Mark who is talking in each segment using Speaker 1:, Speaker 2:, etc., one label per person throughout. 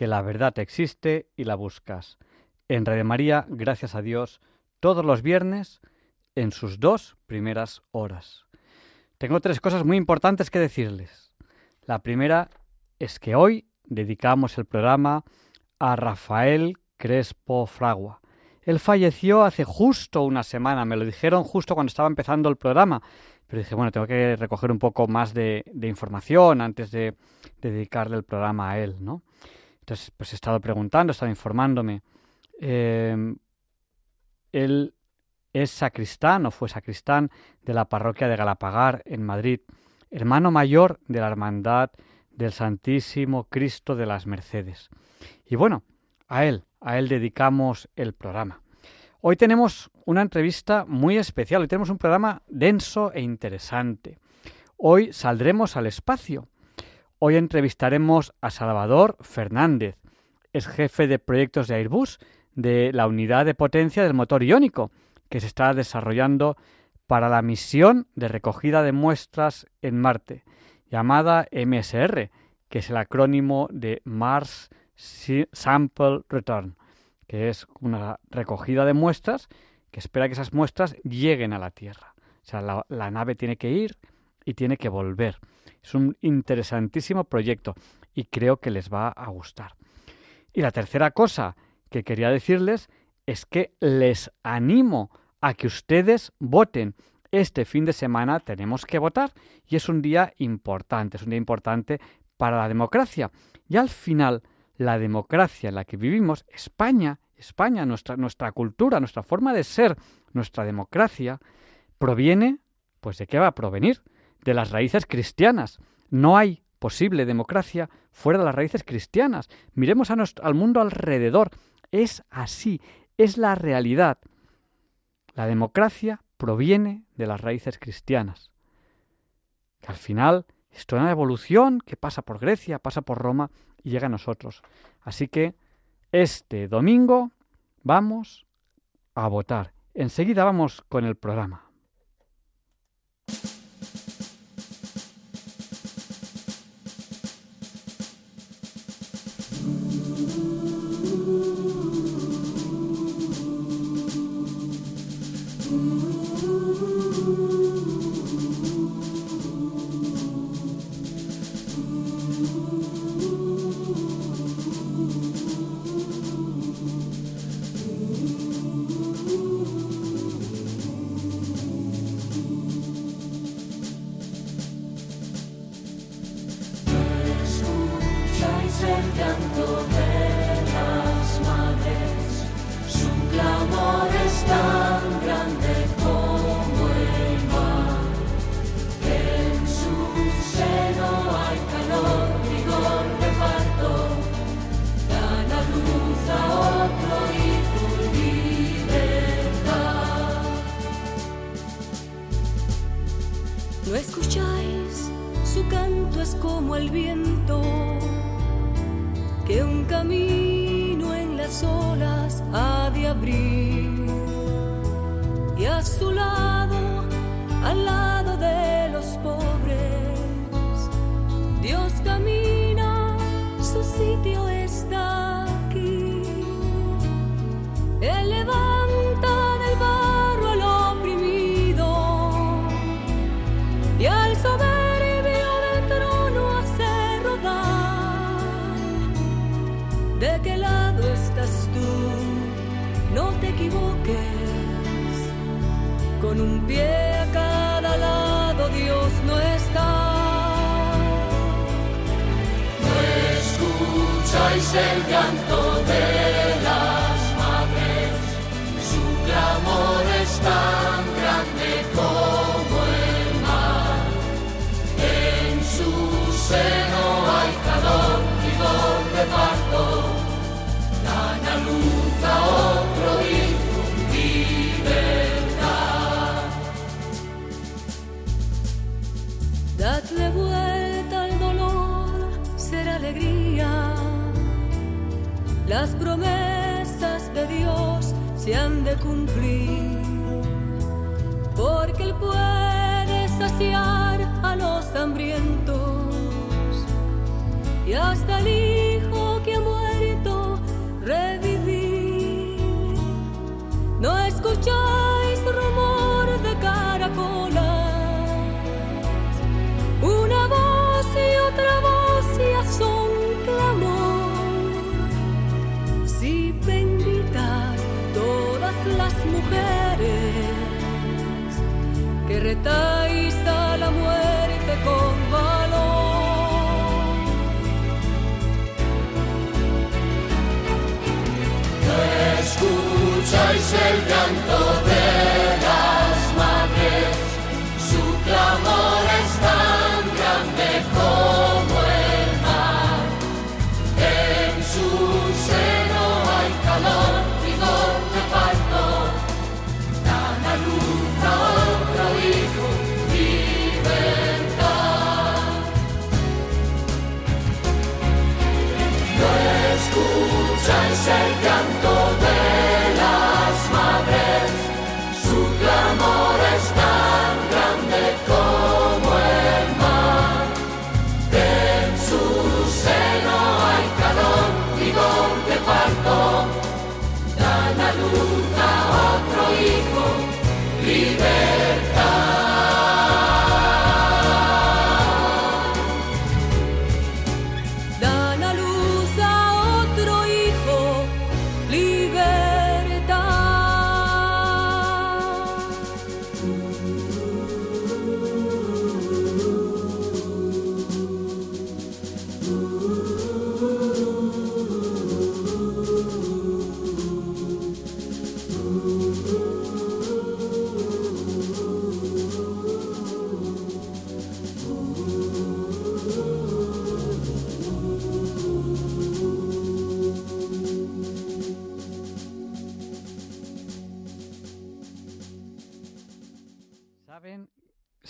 Speaker 1: que la verdad existe y la buscas. En Radio María, gracias a Dios, todos los viernes en sus dos primeras horas. Tengo tres cosas muy importantes que decirles. La primera es que hoy dedicamos el programa a Rafael Crespo Fragua, él falleció hace justo una semana, me lo dijeron justo cuando estaba empezando el programa, pero dije, bueno, tengo que recoger un poco más de, información antes de, dedicarle el programa a él, ¿no? Pues he estado preguntando, he estado informándome. Em, él es sacristán o fue sacristán de la parroquia de Galapagar en Madrid, hermano mayor de la Hermandad del Santísimo Cristo de las Mercedes. Y bueno, a él, a él dedicamos el programa. Hoy tenemos una entrevista muy especial, hoy tenemos un programa denso e interesante. Hoy saldremos al espacio. Hoy entrevistaremos a Salvador Fernández, es jefe de proyectos de Airbus de la unidad de potencia del motor iónico que se está desarrollando para la misión de recogida de muestras en Marte, llamada MSR, que es el acrónimo de Mars Sample Return, que es una recogida de muestras que espera que esas muestras lleguen a la Tierra. O sea, la, nave tiene que ir y tiene que volver. Es un interesantísimo proyecto y creo que les va a gustar. Y la tercera cosa que quería decirles es que les animo a que ustedes voten. Este fin de semana tenemos que votar y es un día importante, es un día importante para la democracia. Y al final la democracia en la que vivimos, España, España, nuestra, nuestra cultura, nuestra forma de ser, nuestra democracia, proviene, pues ¿de qué va a provenir? De las raíces cristianas. No hay posible democracia fuera de las raíces cristianas. Miremos al mundo alrededor. Es así, es la realidad. La democracia proviene de las raíces cristianas. Al final esto es una evolución que pasa por Grecia, pasa por Roma y llega a nosotros. Así que este domingo vamos a votar. Enseguida vamos con el programa.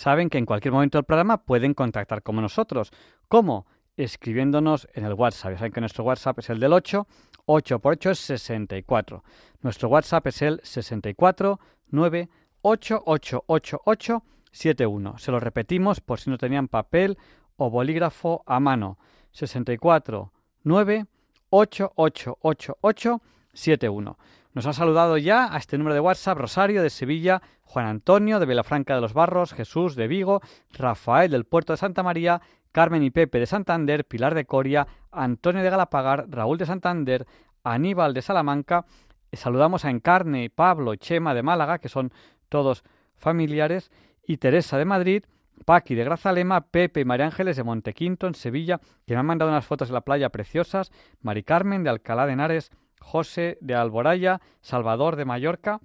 Speaker 1: Saben que en cualquier momento del programa pueden contactar con nosotros. ¿Cómo? Escribiéndonos en el WhatsApp. Ya saben que nuestro WhatsApp es el del 8, 8 por 8 es 64. Nuestro WhatsApp es el 64 9 8 8 8 8 71. Se lo repetimos por si no tenían papel o bolígrafo a mano. 64 9 8 8 8 8 71. Nos ha saludado ya a este número de WhatsApp Rosario de Sevilla, Juan Antonio de Vilafranca de los Barros, Jesús de Vigo, Rafael del Puerto de Santa María, Carmen y Pepe de Santander, Pilar de Coria, Antonio de Galapagar, Raúl de Santander, Aníbal de Salamanca. Eh, Saludamos a Encarne, Pablo, Chema de Málaga, que son todos familiares, y Teresa de Madrid, Paqui de Grazalema, Pepe y María Ángeles de Montequinto, en Sevilla, que me han mandado unas fotos de la playa preciosas, Mari Carmen de Alcalá de Henares, José de Alboraya, Salvador de Mallorca.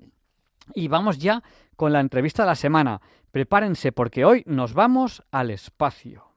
Speaker 1: Y vamos ya con la entrevista de la semana. Prepárense porque hoy nos vamos al espacio.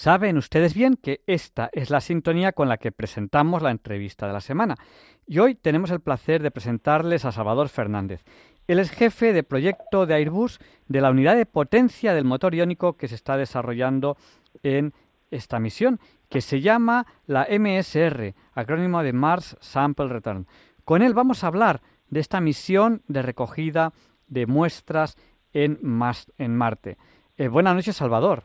Speaker 1: Saben ustedes bien que esta es la sintonía con la que presentamos la entrevista de la semana. Y hoy tenemos el placer de presentarles a Salvador Fernández. Él es jefe de proyecto de Airbus de la unidad de potencia del motor iónico que se está desarrollando en esta misión, que se llama la MSR, acrónimo de Mars Sample Return. Con él vamos a hablar de esta misión de recogida de muestras en, Marte. Eh, buenas noches, Salvador.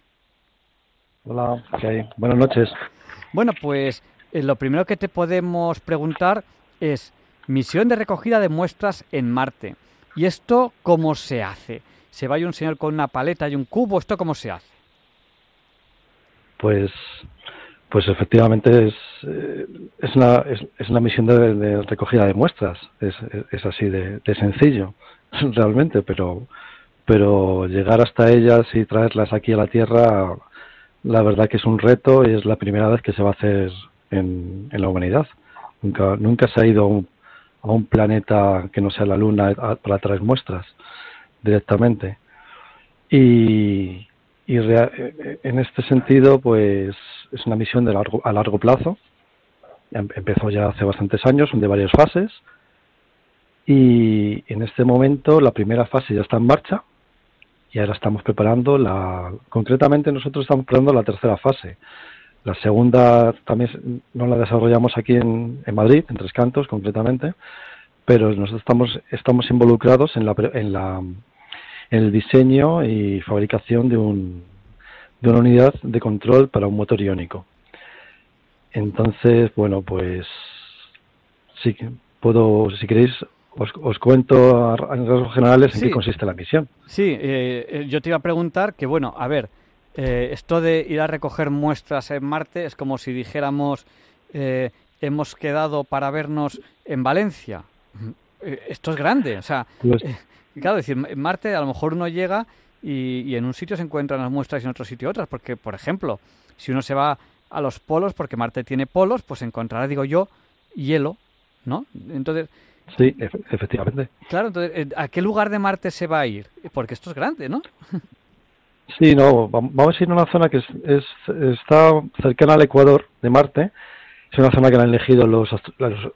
Speaker 2: Hola, ¿qué Buenas noches.
Speaker 1: Bueno, pues eh, lo primero que te podemos preguntar es misión de recogida de muestras en Marte. ¿Y esto cómo se hace? ¿Se va un señor con una paleta y un cubo? ¿Esto cómo se hace?
Speaker 2: Pues, pues efectivamente es, eh, es, una, es, una misión de, recogida de muestras. Es, es así de, de sencillo, realmente, pero, pero llegar hasta ellas y traerlas aquí a la Tierra la verdad que es un reto y es la primera vez que se va a hacer en, la humanidad. Nunca, nunca se ha ido a un, planeta que no sea la Luna para traer muestras directamente. Y, y en este sentido, pues es una misión de largo, a largo plazo. Em, empezó ya hace bastantes años, son de varias fases. Y en este momento la primera fase ya está en marcha, y ahora estamos preparando la concretamente nosotros estamos preparando la tercera fase. La segunda también no la desarrollamos aquí en, Madrid en Tres Cantos concretamente pero nosotros estamos estamos involucrados en la en la en el diseño y fabricación de un de una unidad de control para un motor iónico. Entonces bueno pues sí puedo si queréis os, cuento en rasgos generales en qué consiste la misión.
Speaker 1: Sí, eh, eh, yo te iba a preguntar que, bueno, a ver, eh, esto de ir a recoger muestras en Marte es como si dijéramos, hemos quedado para vernos en Valencia. esto es grande, o sea, pues claro, decir, en Marte a lo mejor uno llega y, y, en un sitio se encuentran las muestras y en otro sitio otras, porque, por ejemplo, si uno se va a los polos, porque Marte tiene polos, pues encontrará, digo yo, hielo, ¿no? Entonces,
Speaker 2: Sí, efectivamente.
Speaker 1: Claro, entonces, eh, ¿a qué lugar de Marte se va a ir? Porque esto es grande, ¿no?
Speaker 2: Sí, no, vamos a ir a una zona que es, está cercana al Ecuador de Marte. Es una zona que han elegido los,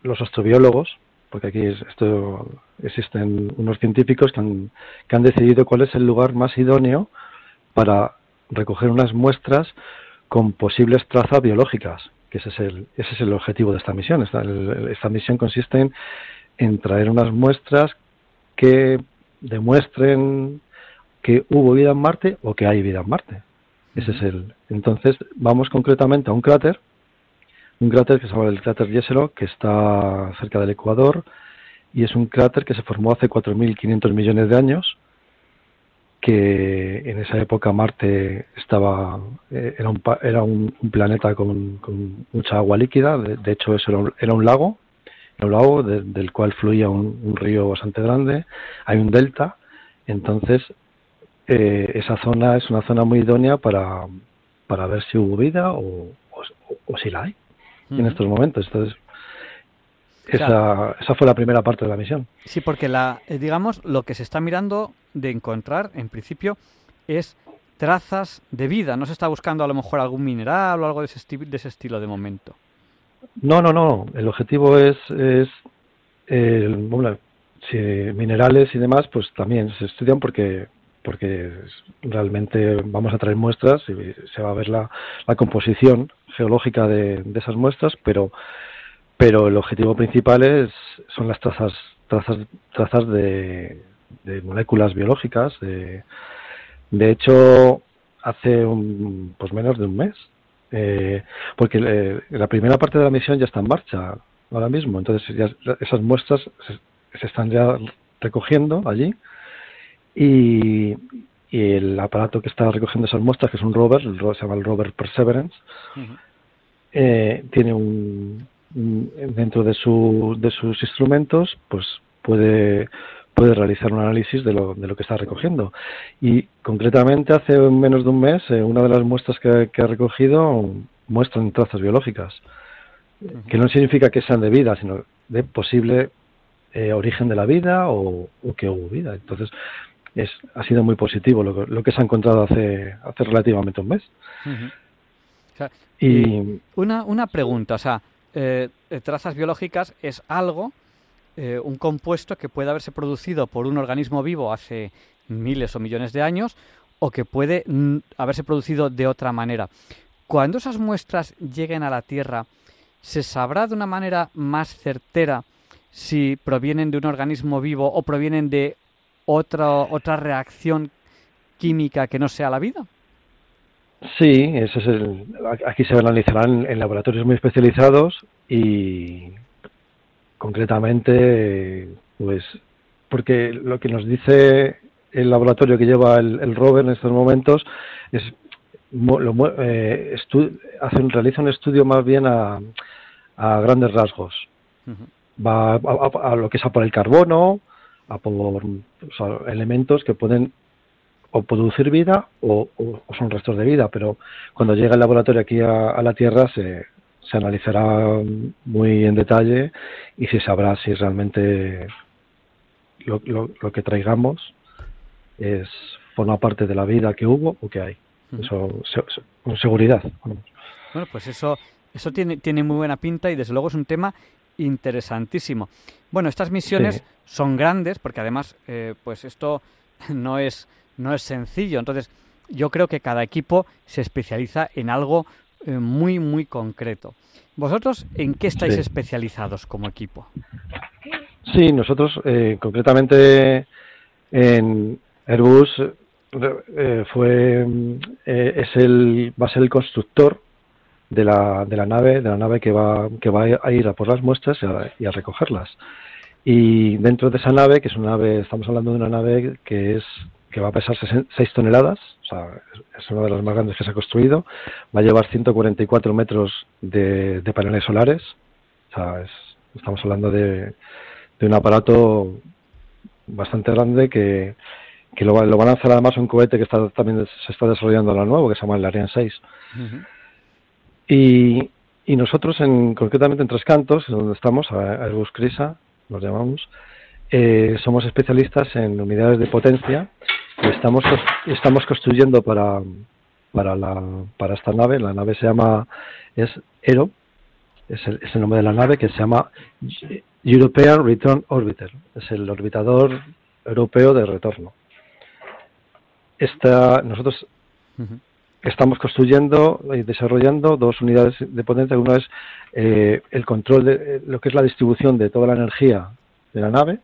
Speaker 2: los, astrobiólogos, porque aquí esto, existen unos científicos que han, que han decidido cuál es el lugar más idóneo para recoger unas muestras con posibles trazas biológicas, que ese es el, ese es el objetivo de esta misión. Esta, esta misión consiste en en traer unas muestras que demuestren que hubo vida en Marte o que hay vida en Marte. Ese es el. Entonces vamos concretamente a un cráter, un cráter que se llama el cráter Jezero, que está cerca del Ecuador y es un cráter que se formó hace 4.500 millones de años, que en esa época Marte estaba eh, era un, era un, planeta con, mucha agua líquida, de, hecho eso era un lago un lago del cual fluía un, río bastante grande, hay un delta, entonces eh, esa zona es una zona muy idónea para, para ver si hubo vida o, o, si la hay en estos momentos. Entonces, esa, esa fue la primera parte de la misión.
Speaker 1: Sí, porque la, eh, digamos, lo que se está mirando de encontrar, en principio, es trazas de vida. No se está buscando a lo mejor algún mineral o algo de ese, de ese estilo de momento.
Speaker 2: No, no, no. El objetivo es, es bueno, si minerales y demás, pues también se estudian porque porque realmente vamos a traer muestras y se va a ver la, la composición geológica de, de, esas muestras, pero pero el objetivo principal es son las trazas trazas trazas de, de moléculas biológicas. De, de hecho, hace un, pues menos de un mes eh, porque eh, la primera parte de la misión ya está en marcha ahora mismo, entonces esas muestras se, están ya recogiendo allí. Y, el aparato que está recogiendo esas muestras, que es un rover, el se llama el rover Perseverance, eh, tiene un, dentro de, su, de sus instrumentos, pues puede puede realizar un análisis de lo, de lo que está recogiendo. Y concretamente hace menos de un mes, eh, una de las muestras que, ha recogido muestran trazas biológicas, que no significa que sean de vida, sino de posible eh, origen de la vida o, que hubo vida. Entonces, es, ha sido muy positivo lo, lo, que se ha encontrado hace, hace relativamente un mes.
Speaker 1: y una, una pregunta, o sea, eh, trazas biológicas es algo, eh, un compuesto que puede haberse producido por un organismo vivo hace miles o millones de años o que puede haberse producido de otra manera. Cuando esas muestras lleguen a la Tierra, ¿se sabrá de una manera más certera si provienen de un organismo vivo o provienen de otra, otra reacción química que no sea la vida?
Speaker 2: Sí, es el, aquí se analizarán en laboratorios muy especializados y concretamente, pues, porque lo que nos dice el laboratorio que lleva el, rover en estos momentos es lo, eh, hacen, realiza un estudio más bien a, a grandes rasgos. Va a, lo que es a por el carbono, a por elementos que pueden o producir vida o, son restos de vida, pero cuando llega el laboratorio aquí a, la Tierra se, se, analizará muy en detalle y se sabrá si realmente lo, lo, que traigamos es forma parte de la vida que hubo o que hay. Eso, con seguridad.
Speaker 1: Bueno, pues eso, eso tiene, tiene muy buena pinta y desde luego es un tema interesantísimo. Bueno, estas misiones son grandes porque además, eh, pues esto no es no es sencillo. Entonces, yo creo que cada equipo se especializa en algo eh, muy, muy concreto. ¿Vosotros en qué estáis especializados como equipo?
Speaker 2: Sí, nosotros eh, concretamente en Airbus eh, fue es el va a ser el constructor de la, de la nave de la nave que va que va a ir a por las muestras y a recogerlas y dentro de esa nave que es una nave estamos hablando de una nave que es que va a pesar 6 toneladas, o sea, es una de las más grandes que se ha construido, va a llevar 144 metros de, paneles solares, o sea, estamos hablando de, un aparato bastante grande que, que lo, lo, van a lanzar además un cohete que está, también se está desarrollando ahora nuevo, que se llama el Ariane 6. y, y nosotros, en, concretamente en Tres Cantos, donde estamos, a Airbus Crisa, nos llamamos, eh, somos especialistas en unidades de potencia y estamos, estamos construyendo para, para, la, para esta nave. La nave se llama, es ERO, es el, es el nombre de la nave que se llama European Return Orbiter, es el orbitador europeo de retorno. Esta, nosotros estamos construyendo y desarrollando dos unidades de potencia. Una es eh, el control de lo que es la distribución de toda la energía de la nave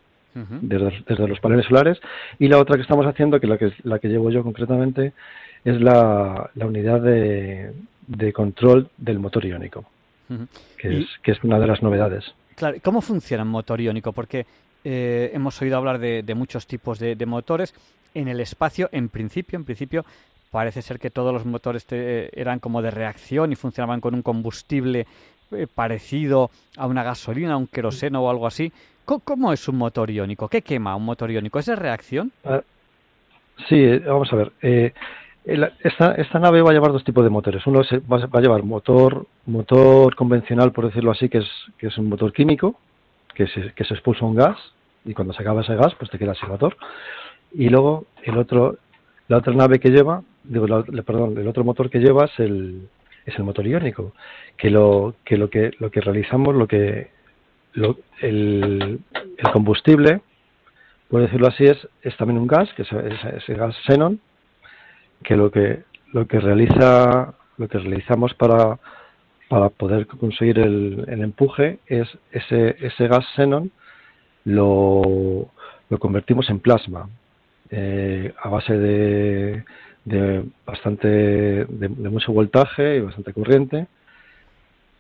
Speaker 2: desde, los paneles solares y la otra que estamos haciendo, que la que, la que llevo yo concretamente, es la, la unidad de, de, control del motor iónico, que, es, que es una de las novedades.
Speaker 1: Claro, ¿cómo funciona un motor iónico? Porque eh, hemos oído hablar de, de muchos tipos de, de, motores. En el espacio, en principio, en principio, parece ser que todos los motores eran como de reacción y funcionaban con un combustible eh, parecido a una gasolina, a un queroseno o algo así. ¿Cómo es un motor iónico? ¿Qué quema un motor iónico? ¿Es de reacción?
Speaker 2: Sí, eh, vamos a ver. Eh, esta, esta, nave va a llevar dos tipos de motores. Uno va, a llevar motor motor convencional, por decirlo así, que es, que es un motor químico, que se, expulsa un gas y cuando se acaba ese gas, pues te queda sin motor. Y luego el otro, la otra nave que lleva, digo, perdón, el otro motor que lleva es el, es el motor iónico, que lo que lo que lo que realizamos, lo que el, combustible, por decirlo así, es, es también un gas, que es ese gas xenon, que lo que lo que realiza lo que realizamos para para poder conseguir el, el empuje es ese ese gas xenon lo, lo convertimos en plasma eh, a base de, de bastante de, de, mucho voltaje y bastante corriente.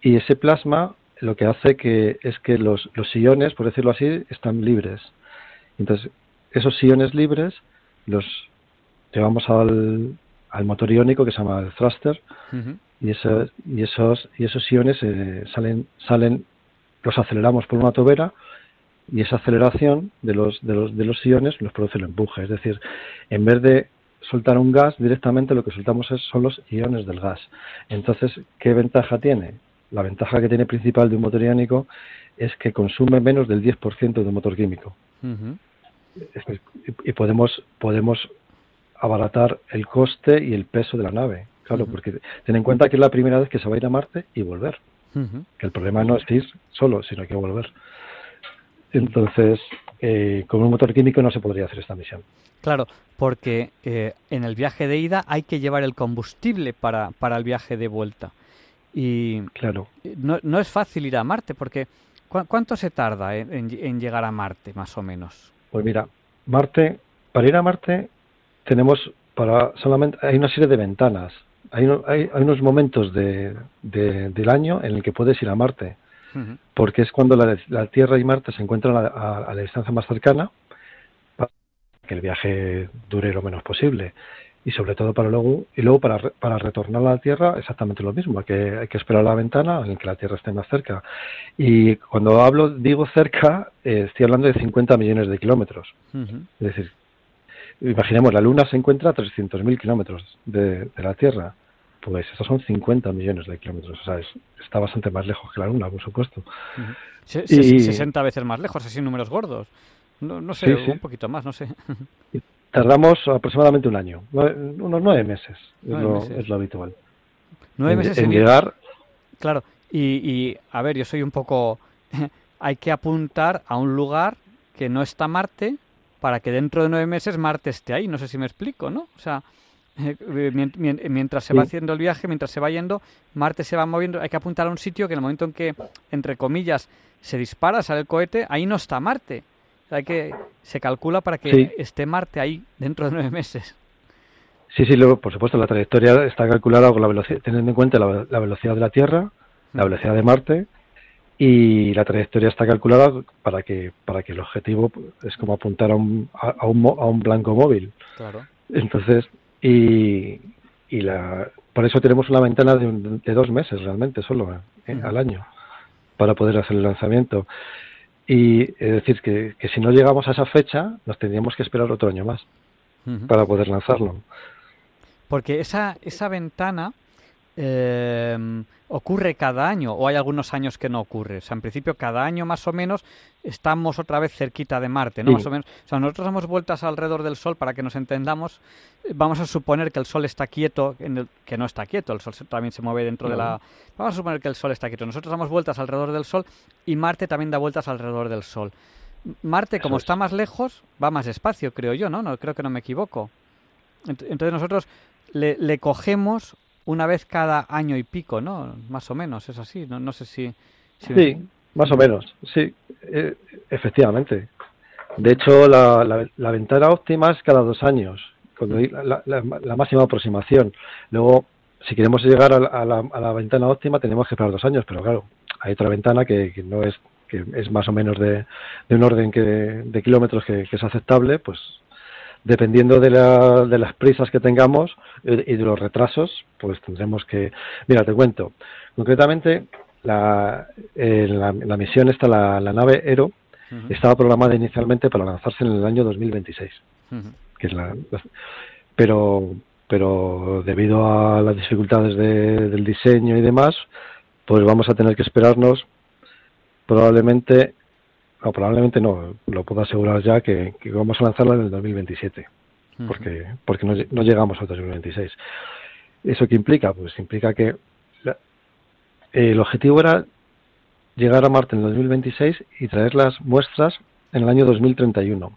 Speaker 2: Y ese plasma lo que hace que es que los, los iones, por decirlo así, están libres. Entonces, esos iones libres los llevamos al, al motor iónico que se llama el thruster y, esos, y esos y esos iones eh, salen salen los aceleramos por una tobera y esa aceleración de los de los de los iones nos produce el empuje. Es decir en vez de soltar un gas directamente lo que soltamos es, son los iones del gas. Entonces qué ventaja tiene la ventaja que tiene principal de un motor iónico es que consume menos del 10% de un motor químico. y podemos, podemos abaratar el coste y el peso de la nave. Claro, porque ten en cuenta que es la primera vez que se va a ir a Marte y volver. Que el problema no es ir solo, sino que volver. Entonces, eh, con un motor químico no se podría hacer esta misión.
Speaker 1: Claro, porque eh, en el viaje de ida hay que llevar el combustible para, para el viaje de vuelta. Y
Speaker 2: claro.
Speaker 1: no, no es fácil ir a Marte, porque ¿cuánto se tarda en, en, llegar a Marte, más o menos?
Speaker 2: Pues mira, Marte, para ir a Marte tenemos para solamente hay una serie de ventanas hay, hay, unos momentos de, del año en el que puedes ir a Marte, porque es cuando la, Tierra y Marte se encuentran a, la distancia más cercana para que el viaje dure lo menos posible. Y sobre todo para luego, y luego para, para retornar a la Tierra exactamente lo mismo, hay que, hay que esperar a la ventana en que la Tierra esté más cerca. Y cuando hablo, digo cerca, eh, estoy hablando de 50 millones de kilómetros. Es decir, imaginemos, la Luna se encuentra a 300.000 kilómetros de, la Tierra. Pues esos son 50 millones de kilómetros. O sea, está bastante más lejos que la Luna, por supuesto.
Speaker 1: y... 60 veces más lejos, así números gordos. No, no sé, un poquito más, no sé.
Speaker 2: Tardamos aproximadamente un año, unos nueve meses, es, lo, habitual.
Speaker 1: Nueve meses
Speaker 2: en, llegar.
Speaker 1: Claro, y, y a ver, yo soy un poco. Hay que apuntar a un lugar que no está Marte, para que dentro de nueve meses Marte esté ahí. No sé si me explico, ¿no? O sea, eh, mientras se va haciendo el viaje, mientras se va yendo, Marte se va moviendo, hay que apuntar a un sitio que en el momento en que, entre comillas, se dispara, sale el cohete, ahí no está Marte. Hay que, se calcula para que esté Marte ahí dentro de nueve meses.
Speaker 2: Sí, sí, luego, por supuesto, la trayectoria está calculada con la velocidad, teniendo en cuenta la velocidad de la Tierra, la mm. velocidad de Marte y la trayectoria está calculada para que para que el objetivo es como apuntar a un, a, un, a un blanco móvil.
Speaker 1: Claro.
Speaker 2: Entonces, y, y la, por eso tenemos una ventana de, de dos meses realmente solo eh, al año para poder hacer el lanzamiento. Y es decir, que, que, si no llegamos a esa fecha, nos tendríamos que esperar otro año más para poder lanzarlo.
Speaker 1: Porque esa, esa ventana eh, ocurre cada año o hay algunos años que no ocurre. O sea, en principio cada año más o menos estamos otra vez cerquita de Marte, ¿no? Más o menos. O sea, nosotros damos vueltas alrededor del Sol para que nos entendamos. Vamos a suponer que el Sol está quieto, en que no está quieto, el Sol también se mueve dentro de la... Vamos a suponer que el Sol está quieto. Nosotros damos vueltas alrededor del Sol y Marte también da vueltas alrededor del Sol. Marte, como está más lejos, va más despacio, creo yo, ¿no? no creo que no me equivoco. Entonces nosotros le, le cogemos una vez cada año y pico, ¿no? Más o menos, es así, no, no sé si...
Speaker 2: Sí, más o menos, sí, eh, efectivamente. De hecho, la, la, ventana óptima es cada dos años, cuando la, la, máxima aproximación. Luego, si queremos llegar a la, a la, ventana óptima, tenemos que esperar dos años, pero claro, hay otra ventana que, que no es que es más o menos de, de un orden que, de kilómetros que, que, es aceptable, pues dependiendo de, la, de las prisas que tengamos y de los retrasos, pues tendremos que... Mira, te cuento. Concretamente, la, la, misión esta, la, nave Ero, estaba programada inicialmente para lanzarse en el año 2026. que es la, pero, pero debido a las dificultades del diseño y demás, pues vamos a tener que esperarnos probablemente no, probablemente no, lo puedo asegurar ya que, vamos a lanzarla en el 2027, porque, porque no, no, llegamos al 2026. ¿Eso qué implica? Pues implica que el objetivo era llegar a Marte en el 2026 y traer las muestras en el año 2031.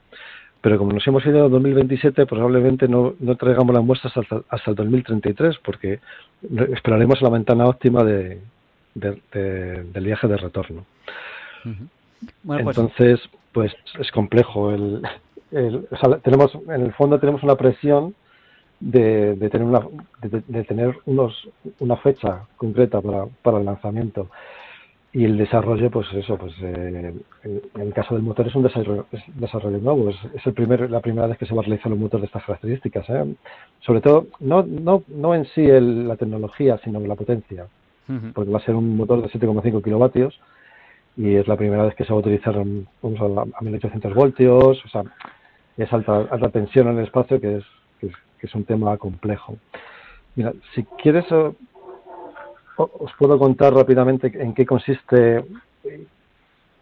Speaker 2: Pero como nos hemos ido al 2027, probablemente no, no traigamos las muestras hasta, hasta el 2033, porque esperaremos la ventana óptima de, del viaje de retorno. Pues Entonces, pues es complejo. El, tenemos, en el fondo tenemos una presión de, tener una de, tener unos una fecha concreta para, para el lanzamiento y el desarrollo pues eso pues eh, en, el caso del motor es un desarrollo, desarrollo nuevo es, el primer la primera vez que se va a realizar un motor de estas características ¿eh? sobre todo no no no en sí la tecnología sino la potencia porque va a ser un motor de 7,5 kilovatios y es la primera vez que se va a utilizar a, 1800 voltios, o sea, es alta, alta tensión en el espacio, que es, que es, un tema complejo. Mira, si quieres, eh, os puedo contar rápidamente en qué consiste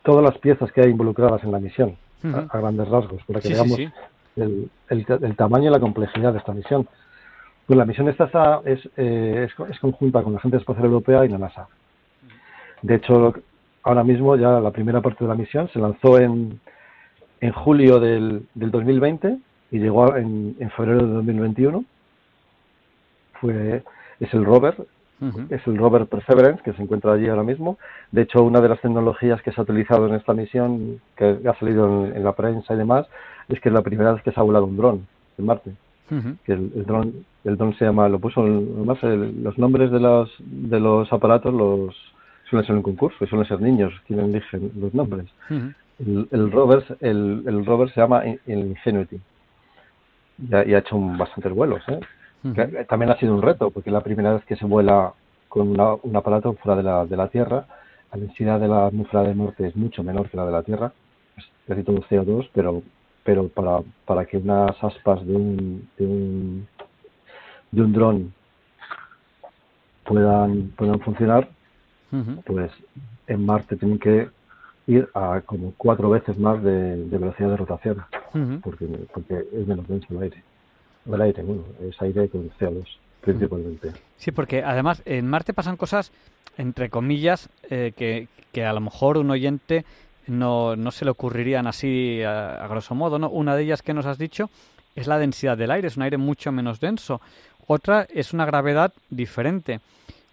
Speaker 2: todas las piezas que hay involucradas en la misión, a, grandes rasgos, para que veamos El, el, tamaño y la complejidad de esta misión. Pues la misión esta está, es, eh, es, conjunta con la Agencia Espacial Europea y la NASA. De hecho, ahora mismo ya la primera parte de la misión se lanzó en, en julio del, del 2020 y llegó en, en febrero de 2021. Fue, es el rover, es el rover Perseverance que se encuentra allí ahora mismo. De hecho, una de las tecnologías que se ha utilizado en esta misión, que ha salido en, la prensa y demás, es que es la primera vez que se ha volado un dron en Marte. Que el, dron el dron se llama, lo puso, además los nombres de los, de los aparatos los suelen ser un concurso y suelen ser niños quienes eligen los nombres. el, rover, el, el rover se llama Ingenuity y ha, y ha hecho bastantes vuelos. ¿eh? también ha sido un reto, porque es la primera vez que se vuela con un aparato fuera de la, de la Tierra. La densidad de la atmósfera del norte es mucho menor que la de la Tierra, es casi todo CO2, pero, pero para, para que unas aspas de un, de un, de un dron puedan, puedan funcionar, pues en Marte tienen que ir a como cuatro veces más de, velocidad de rotación, porque, porque es menos denso el aire el aire, bueno, es aire con CO2 principalmente.
Speaker 1: Sí, porque además en Marte pasan cosas, entre comillas, eh, que, que a lo mejor un oyente no, no se le ocurrirían así a, grosso modo, ¿no? Una de ellas que nos has dicho es la densidad del aire, es un aire mucho menos denso. Otra es una gravedad diferente.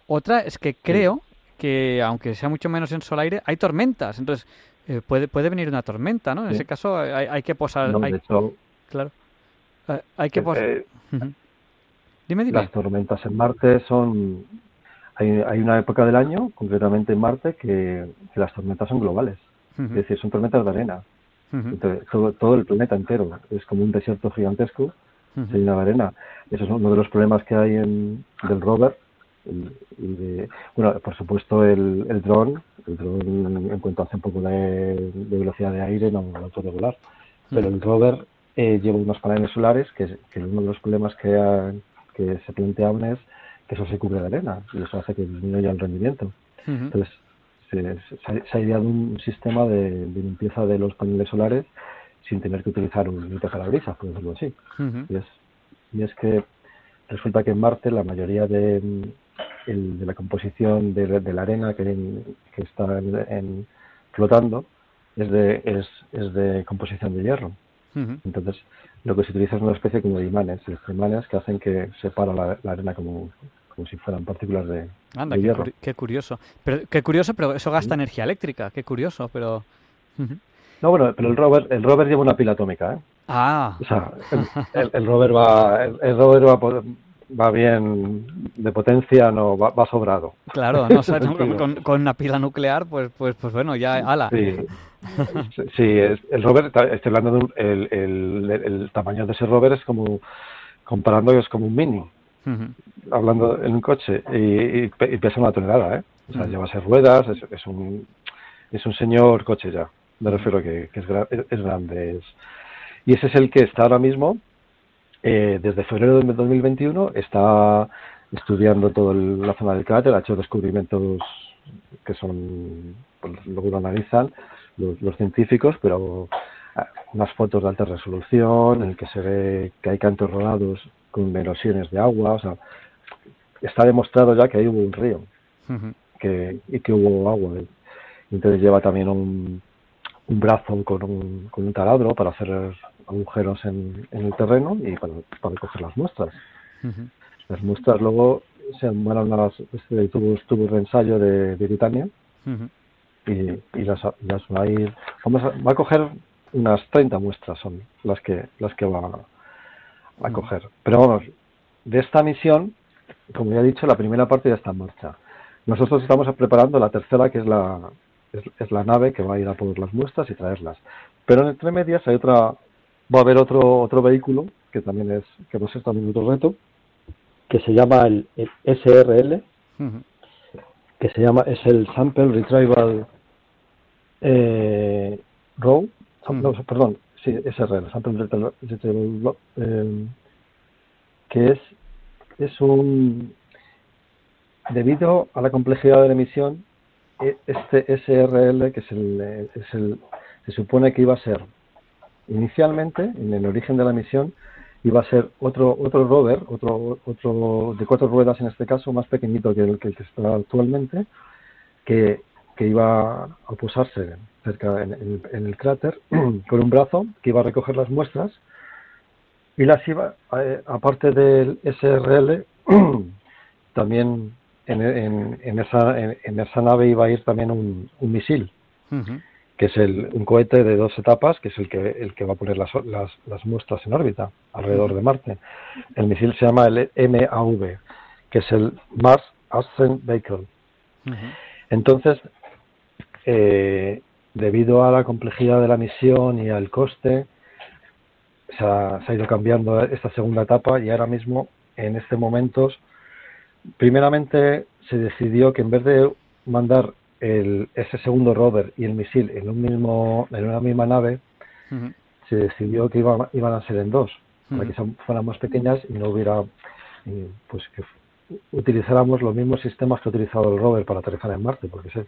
Speaker 1: Otra es que creo que, aunque sea mucho menos denso el aire, hay tormentas. Entonces, eh, puede, puede venir una tormenta, ¿no? En ese caso hay, hay que posar... claro. Eh, hay que
Speaker 2: eh, dime, Las tormentas en Marte son... Hay, hay, una época del año, concretamente en Marte, que, las tormentas son globales. Es decir, son tormentas de arena. todo, el planeta entero. Es como un desierto gigantesco lleno de arena. Eso es uno de los problemas que hay en, del rover. Y bueno, por supuesto, el, el dron, el dron en cuanto hace un poco de, velocidad de aire, no, no puede volar. Pero el rover eh, llevo unos paneles solares que, uno de los problemas que, que se planteaban es que eso se cubre de arena y eso hace que disminuya el rendimiento. Entonces, se, ha ideado un sistema de, limpieza de los paneles solares sin tener que utilizar un parabrisas, por decirlo así. y, es, y es que resulta que en Marte la mayoría de, de la composición de, de, la arena que, que está en, flotando es de, es, es de composición de hierro. Entonces, lo que se utiliza es una especie como de imanes, imanes que hacen que separa la, la arena como, como si fueran partículas de,
Speaker 1: Anda,
Speaker 2: hierro.
Speaker 1: qué, curioso. Pero, qué curioso, pero eso gasta energía eléctrica. Qué curioso, pero...
Speaker 2: No, bueno, pero el rover, el rover lleva una pila atómica, ¿eh?
Speaker 1: Ah.
Speaker 2: O sea, el, rover va, el, rover va, va bien de potencia, no va, va sobrado.
Speaker 1: Claro, no, con, con, una pila nuclear, pues, pues, pues bueno, ya, ala.
Speaker 2: Sí, sí el rover, estoy hablando de el, el, el, tamaño de ese rover es como, comparando es como un mini, hablando en un coche, y, y, pesa una tonelada, ¿eh? O sea, lleva seis ruedas, es, es, un, es un señor coche ya, me refiero a que, que es, es, grande. Es, y ese es el que está ahora mismo eh, desde febrero de 2021 está estudiando toda la zona del cráter, ha hecho descubrimientos que son, pues, luego lo analizan los, científicos, pero ah, unas fotos de alta resolución en el que se ve que hay cantos rodados con erosiones de agua, o sea, está demostrado ya que ahí hubo un río que, y que hubo agua. Entonces lleva también un, un brazo con un, con un taladro para hacer agujeros en, en el terreno y para, para coger las muestras. Las muestras luego se van a las este, tubos, tubos de ensayo de, de y, y las, las, va a ir, vamos a, va a coger unas 30 muestras son las que las que va a coger. Pero vamos, de esta misión, como ya he dicho, la primera parte ya está en marcha. Nosotros estamos preparando la tercera, que es la, es, la nave que va a ir a por las muestras y traerlas. Pero entre medias hay otra, va a haber otro otro vehículo que también es que va a ser también otro reto que se llama el, SRL que se llama es el Sample Retrieval eh, Row. Perdón sí SRL Sample Retrieval eh, que es es un debido a la complejidad de la emisión e, este SRL que es el, es el se supone que iba a ser Inicialmente, en el origen de la misión, iba a ser otro otro rover, otro otro de cuatro ruedas en este caso, más pequeñito que el que, está actualmente, que, que iba a posarse cerca en, el cráter con un brazo que iba a recoger las muestras y las iba, eh, aparte del SRL, también en, en, esa, en, esa nave iba a ir también un, un misil, que es el, un cohete de dos etapas, que es el que, el que va a poner las, las, las muestras en órbita alrededor de Marte. El misil se llama el MAV, que es el Mars Ascent Vehicle. Entonces, eh, debido a la complejidad de la misión y al coste, se ha, ido cambiando esta segunda etapa y ahora mismo, en este momento, primeramente se decidió que en vez de mandar el, ese segundo rover y el misil en un mismo en una misma nave, se decidió que iban, iban a ser en dos, para que fueran más pequeñas y no hubiera, pues que utilizáramos los mismos sistemas que ha utilizado el rover para aterrizar en Marte, porque se,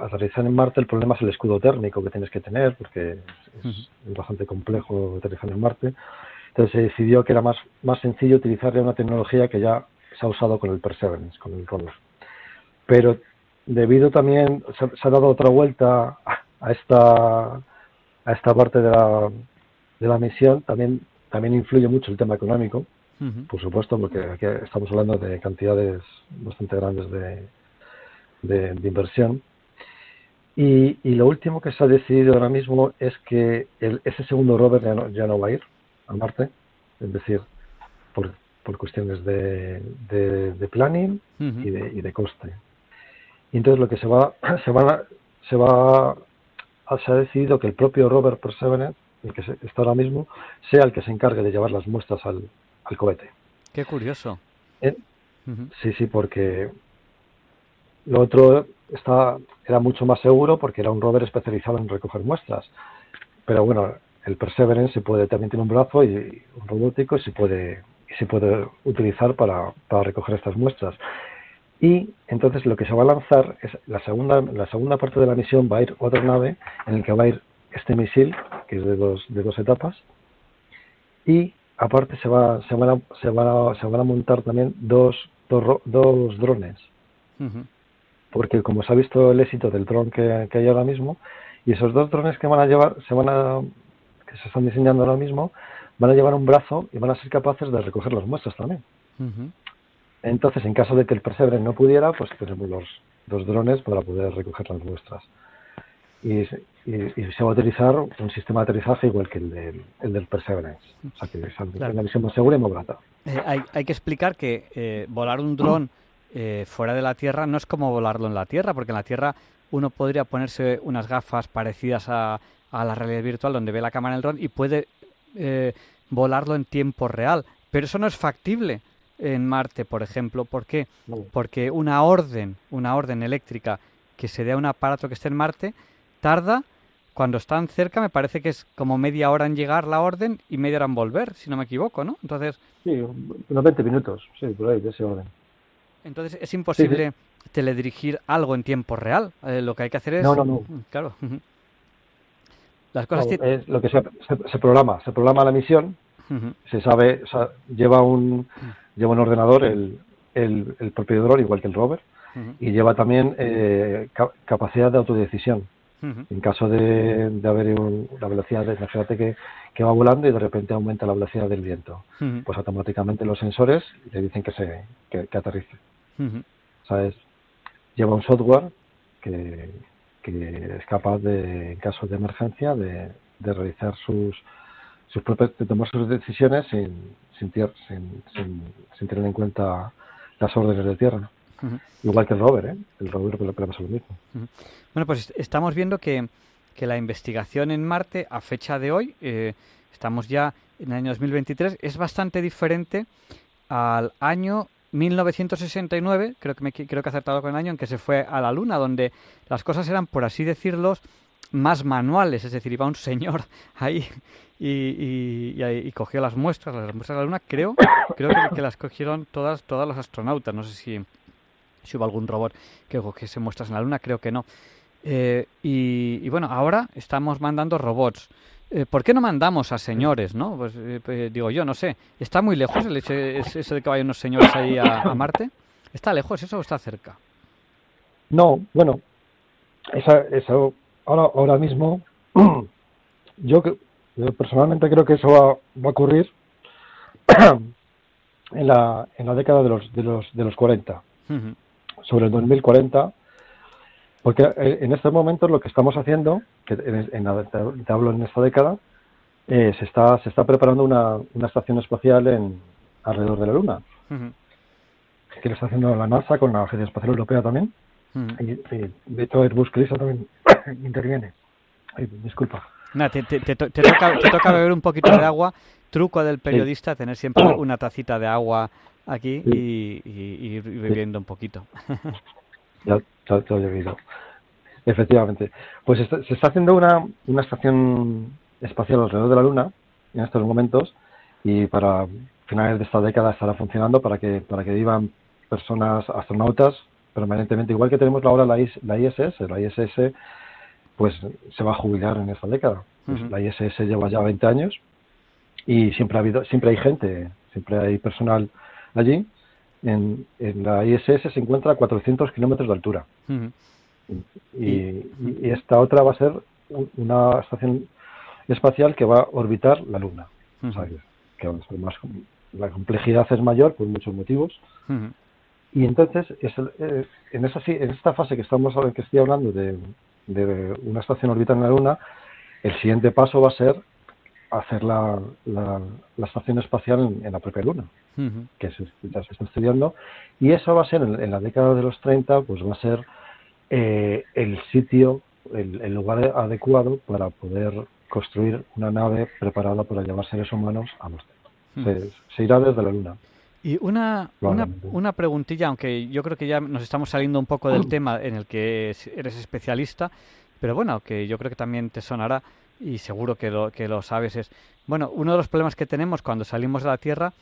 Speaker 2: aterrizar en Marte el problema es el escudo térmico que tienes que tener, porque es, bastante complejo aterrizar en Marte. Entonces se decidió que era más, más sencillo utilizar una tecnología que ya se ha usado con el Perseverance, con el rover. Pero debido también, se, ha dado otra vuelta a esta, a esta parte de la, de la misión, también, también influye mucho el tema económico, por supuesto, porque aquí estamos hablando de cantidades bastante grandes de, de, inversión. Y, y, lo último que se ha decidido ahora mismo es que el, ese segundo rover ya no, ya no va a ir a Marte, es decir, por, por cuestiones de, de, planning y, de, y de coste. Y entonces lo que se va, se va, se va, se ha decidido que el propio rover Perseverance, el que está ahora mismo, sea el que se encargue de llevar las muestras al, al cohete.
Speaker 1: Qué curioso.
Speaker 2: Eh, sí, sí, porque lo otro está, era mucho más seguro porque era un rover especializado en recoger muestras. Pero bueno, el Perseverance se puede, también tiene un brazo y un robótico y se puede, y se puede utilizar para, para recoger estas muestras. Y entonces lo que se va a lanzar es la segunda, la segunda parte de la misión va a ir otra nave en el que va a ir este misil, que es de dos, de dos etapas, y aparte se, va, se, van, a, se, van, a, se van a montar también dos, dos, dos drones. Porque como se ha visto el éxito del dron que, hay ahora mismo, y esos dos drones que van a llevar, se van a, que se están diseñando ahora mismo, van a llevar un brazo y van a ser capaces de recoger las muestras también. Entonces, en caso de que el Perseverance no pudiera, pues tenemos los dos drones para poder recoger las muestras. Y, se va a utilizar un sistema de aterrizaje igual que el del, el del Perseverance. O sea, que es una visión más segura y más barata.
Speaker 1: Eh, hay, hay, que explicar que eh, volar un dron eh, fuera de la Tierra no es como volarlo en la Tierra, porque en la Tierra uno podría ponerse unas gafas parecidas a, a la realidad virtual donde ve la cámara en el dron y puede eh, volarlo en tiempo real. Pero eso no es factible en Marte, por ejemplo. ¿Por qué? Porque una orden, una orden eléctrica que se dé a un aparato que esté en Marte, tarda, cuando están cerca, me parece que es como media hora en llegar la orden y media hora en volver, si no me equivoco, ¿no? Entonces...
Speaker 2: Sí, unos 20 minutos, sí, por ahí, de ese orden.
Speaker 1: Entonces es imposible teledirigir algo en tiempo real. Eh, lo que hay que hacer es.
Speaker 2: No, no, no.
Speaker 1: Claro.
Speaker 2: Las cosas es lo que se, se, programa. Se programa la misión. Se sabe, o sea, lleva un lleva un ordenador el, el, el propio dron, igual que el rover, y lleva también eh, capacidad de autodecisión. En caso de, de haber una velocidad, de, imagínate que, que, va volando y de repente aumenta la velocidad del viento, pues automáticamente los sensores le dicen que se que aterrice. ¿Sabes? Lleva un software que, que, es capaz de, en caso de emergencia, de, de realizar sus, sus propias, de tomar sus decisiones sin, sin, sin, sin, tener en cuenta las órdenes de tierra. Igual que el rover, ¿eh? El rover le pasa lo mismo.
Speaker 1: Bueno, pues estamos viendo que, que, la investigación en Marte, a fecha de hoy, eh, estamos ya en el año 2023, es bastante diferente al año 1969, creo que me creo que he acertado con el año en que se fue a la Luna, donde las cosas eran, por así decirlo, más manuales, es decir, iba un señor ahí y, y, cogió las muestras, las muestras de la Luna, creo, creo que, las cogieron todas, todos los astronautas, no sé si, si hubo algún robot que cogiese muestras en la Luna, creo que no. Eh, y, bueno, ahora estamos mandando robots. eh, ¿por qué no mandamos a señores, no? Pues, eh, digo yo, no sé. ¿Está muy lejos el hecho eso de que vayan unos señores ahí a, Marte? ¿Está lejos eso o está cerca?
Speaker 2: No, bueno, eso ahora, ahora mismo, yo, yo personalmente creo que eso va, va a ocurrir en la, en la década de los, de los, de los 40. Sobre el 2040 porque eh, en estos momentos lo que estamos haciendo, que en, te hablo en esta década, eh, se está se está preparando una, una estación espacial en alrededor de la Luna, que lo está haciendo la NASA con la Agencia Espacial Europea también. Y, de hecho Airbus Crisa también interviene. disculpa.
Speaker 1: te, te, toca, te, toca, beber un poquito de agua. Truco del periodista, tener siempre una tacita de agua aquí y, y, ir bebiendo un poquito.
Speaker 2: ya, todo debido. Efectivamente. Pues se está haciendo una, una estación espacial alrededor de la Luna en estos momentos y para finales de esta década estará funcionando para que para que vivan personas astronautas permanentemente. Igual que tenemos ahora la, la ISS la ISS pues se va a jubilar en esta década. Pues la ISS lleva ya 20 años y siempre ha habido siempre hay gente siempre hay personal allí. En, la ISS se encuentra a 400 kilómetros de altura. y, esta otra va a ser una estación espacial que va a orbitar la Luna. que más, la complejidad es mayor por muchos motivos. Y entonces, es, eh, en, esa, en esta fase que estamos que estoy hablando de, de una estación orbitando la Luna, el siguiente paso va a ser hacer la, la, estación espacial en, la propia Luna, que se, ya se está estudiando, y eso va a ser en, la década de los 30, pues va a ser eh, el sitio, el, lugar adecuado para poder construir una nave preparada para llevar seres humanos a los se, se, irá desde la Luna.
Speaker 1: Y una, una, una, preguntilla, aunque yo creo que ya nos estamos saliendo un poco del tema en el que eres especialista, pero bueno, que yo creo que también te sonará y seguro que lo, que lo sabes, es, bueno, uno de los problemas que tenemos cuando salimos de la Tierra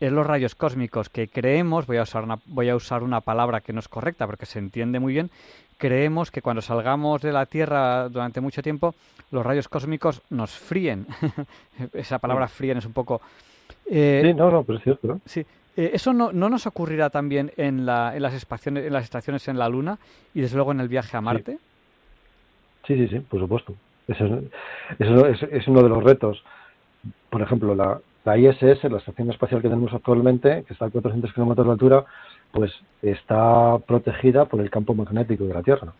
Speaker 1: es los rayos cósmicos, que creemos, voy a usar una, voy a usar una palabra que no es correcta porque se entiende muy bien, creemos que cuando salgamos de la Tierra durante mucho tiempo, los rayos cósmicos nos fríen. Esa palabra fríen es un poco...
Speaker 2: Eh, sí, no, no, pero es cierto.
Speaker 1: Sí. Eh, ¿Eso no, no, nos ocurrirá también en, la, en, las estaciones, en las estaciones en la Luna y desde luego en el viaje a Marte?
Speaker 2: sí, sí, sí por supuesto. Eso, es, uno de los retos. Por ejemplo, la, la ISS, la estación espacial que tenemos actualmente, que está a 400 kilómetros de altura, pues está protegida por el campo magnético de la Tierra.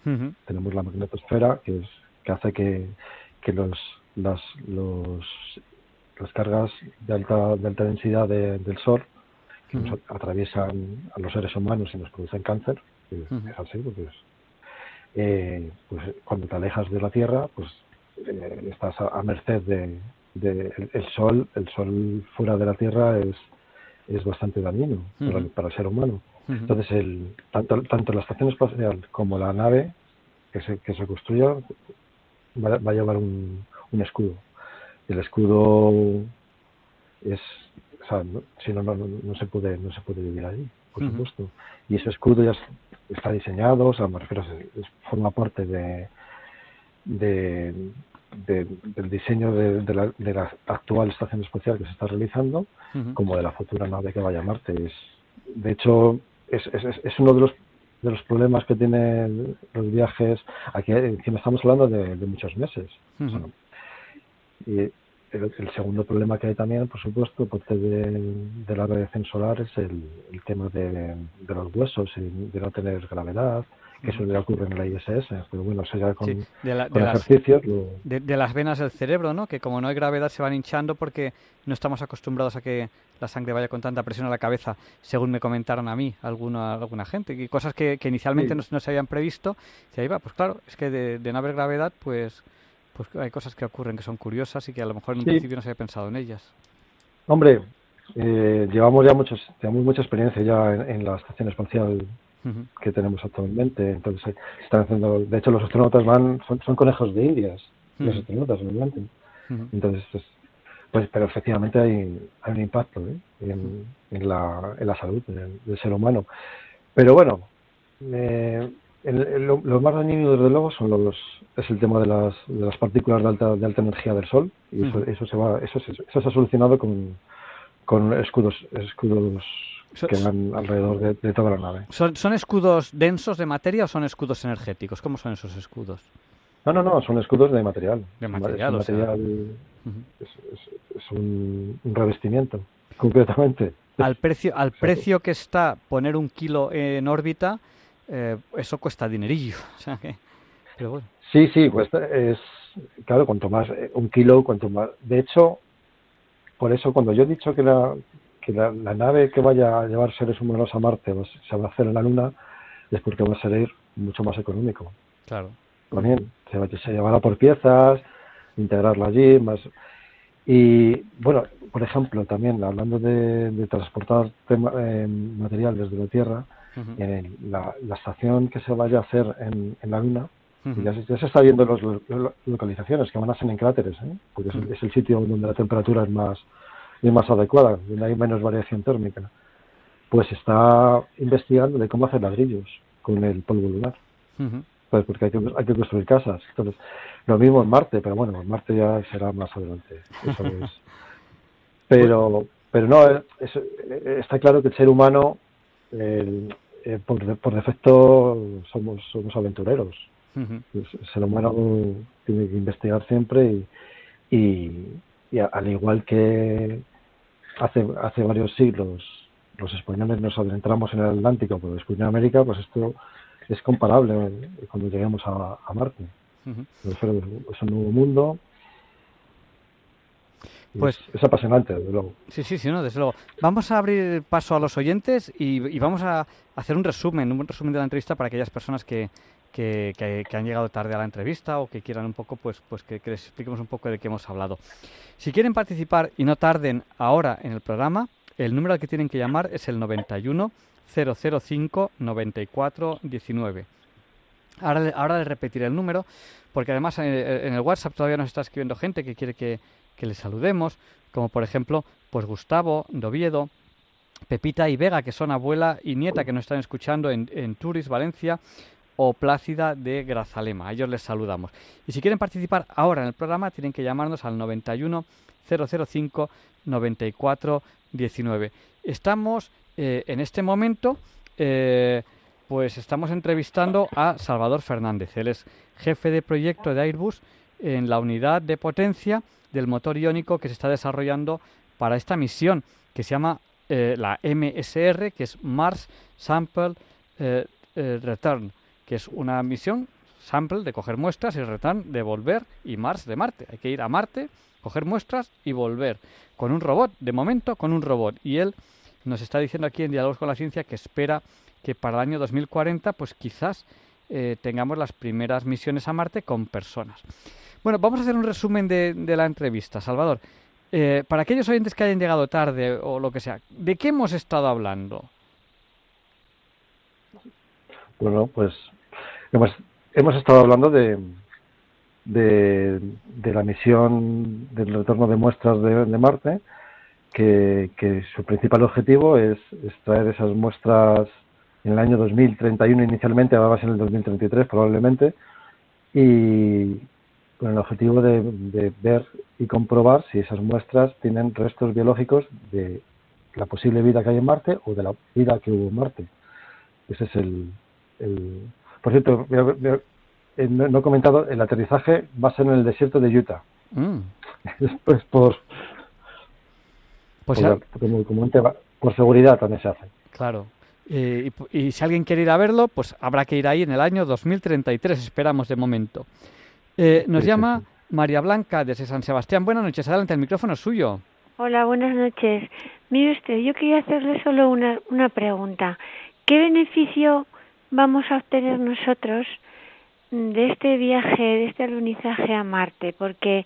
Speaker 2: Tenemos la magnetosfera, que, es, que hace que, que los, las, los, las cargas de alta, de alta densidad del Sol, que nos atraviesan a los seres humanos y nos producen cáncer, es así, porque eh, pues cuando te alejas de la Tierra, pues eh, estás a, merced de, el, sol el sol fuera de la tierra es es bastante dañino para, el ser humano. Entonces el tanto tanto la estación espacial como la nave que se que se construya va, a llevar un, un escudo el escudo es o sea, si no, no, no, se puede no se puede vivir allí por supuesto y ese escudo ya está diseñado o sea me refiero forma parte de de, del diseño de, la, de, la, actual estación espacial que se está realizando, como de la futura nave que vaya a Marte. Es, de hecho, es, es, es uno de los, de los problemas que tienen los viajes. Aquí encima estamos hablando de, muchos meses. Y el, segundo problema que hay también, por supuesto, parte de, la radiación solar es el, el tema de, los huesos y de no tener gravedad que eso le ocurre en la ISS, pero bueno, eso ya con, de ejercicios.
Speaker 1: De, las venas del cerebro, ¿no? Que como no hay gravedad se van hinchando porque no estamos acostumbrados a que la sangre vaya con tanta presión a la cabeza, según me comentaron a mí alguna, alguna gente. Y cosas que, que inicialmente no, se habían previsto. Y ahí va, pues claro, es que de, no haber gravedad, pues, pues hay cosas que ocurren que son curiosas y que a lo mejor en un principio no se había pensado en ellas.
Speaker 2: Hombre, eh, llevamos ya muchos, llevamos mucha experiencia ya en la estación espacial que tenemos actualmente. Entonces, eh, están haciendo, de hecho, los astronautas van, son, conejos de indias, los astronautas realmente. Entonces, pues, pues, pero efectivamente hay, hay un impacto ¿eh? en, en, la, en la salud del, ser humano. Pero bueno, lo, más dañino, desde luego, son los, es el tema de las, de las partículas de alta, de alta energía del Sol. Y eso, eso, se va, eso, se, eso se ha solucionado con, con escudos, escudos que van alrededor de, toda la nave.
Speaker 1: ¿Son, ¿Son escudos densos de materia o son escudos energéticos? ¿Cómo son esos escudos?
Speaker 2: No, no, no, son escudos de material.
Speaker 1: De material, es,
Speaker 2: es, un, revestimiento, concretamente.
Speaker 1: Al precio, al precio que está poner un kilo en órbita, eh, eso cuesta dinerillo. O sea que, pero bueno.
Speaker 2: Sí, sí, cuesta, es, claro, cuanto más, eh, un kilo, cuanto más. De hecho, por eso cuando yo he dicho que la, que la, nave que vaya a llevar seres humanos a Marte se va a hacer en la Luna, es porque va a ser mucho más económico.
Speaker 1: Claro.
Speaker 2: También se, se llevará por piezas, integrarla allí, más. Y bueno, por ejemplo, también hablando de, transportar eh, material desde la Tierra, en la, estación que se vaya a hacer en, la Luna, ya, se, está viendo las localizaciones que van a ser en cráteres, ¿eh? porque es, el sitio donde la temperatura es más, es más adecuada, donde hay menos variación térmica. Pues está investigando de cómo hacer ladrillos con el polvo lunar. pues porque hay que, hay que construir casas. Entonces, lo mismo en Marte, pero bueno, en Marte ya será más adelante. Eso es. Pero, pero no, está claro que el ser humano, eh, por, por, defecto, somos, somos aventureros. El ser humano tiene que investigar siempre y, y, al igual que hace, hace varios siglos los españoles nos adentramos en el Atlántico por descubrir América, pues esto es comparable cuando lleguemos a, Marte. es un nuevo mundo pues, es, apasionante, desde luego.
Speaker 1: Sí, sí, sí, no, desde luego. Vamos a abrir paso a los oyentes y, vamos a hacer un resumen, un resumen de la entrevista para aquellas personas que, que, han llegado tarde a la entrevista o que quieran un poco, pues, pues que, les expliquemos un poco de qué hemos hablado. Si quieren participar y no tarden ahora en el programa, el número al que tienen que llamar es el 91 005 94 19. Ahora, ahora les repetiré el número, porque además eh, en el WhatsApp todavía nos está escribiendo gente que quiere que, que les saludemos, como por ejemplo, pues Gustavo, Doviedo, Pepita y Vega, que son abuela y nieta que nos están escuchando en, en Turis, Valencia, o Plácida de Grazalema. A ellos les saludamos. Y si quieren participar ahora en el programa, tienen que llamarnos al 91 005 94 19. Estamos eh, en este momento, eh, pues estamos entrevistando a Salvador Fernández. Él es jefe de proyecto de Airbus en la unidad de potencia del motor iónico que se está desarrollando para esta misión que se llama eh, la MSR, que es Mars Sample eh, eh, Return, que es una misión sample de coger muestras y return de volver y Mars de Marte. Hay que ir a Marte, coger muestras y volver con un robot, de momento con un robot. Y él nos está diciendo aquí en Diálogos con la Ciencia que espera que para el año 2040 pues quizás tengamos las primeras misiones a Marte con personas. Bueno, vamos a hacer un resumen de, la entrevista, Salvador. Eh, para aquellos oyentes que hayan llegado tarde o lo que sea, ¿de qué hemos estado hablando?
Speaker 2: Bueno, pues hemos, hemos estado hablando de, de, la misión del retorno de muestras de, Marte, que, su principal objetivo es extraer esas muestras en el año 2031 inicialmente, ahora va a ser en el 2033 probablemente, y, con el objetivo de, ver y comprobar si esas muestras tienen restos biológicos de la posible vida que hay en Marte o de la vida que hubo en Marte. Ese es el... Por cierto, no, he comentado, el aterrizaje va a ser en el desierto de Utah. Mm. Después por... Pues por, por seguridad también se hace.
Speaker 1: Claro. Eh, y, y si alguien quiere ir a verlo, pues habrá que ir ahí en el año 2033, esperamos de momento. Eh, nos llama María Blanca desde San Sebastián. Buenas noches, adelante, el micrófono es suyo.
Speaker 3: Hola, buenas noches. Mire usted, yo quería hacerle solo una, una pregunta. ¿Qué beneficio vamos a obtener nosotros de este viaje, de este alunizaje a Marte? Porque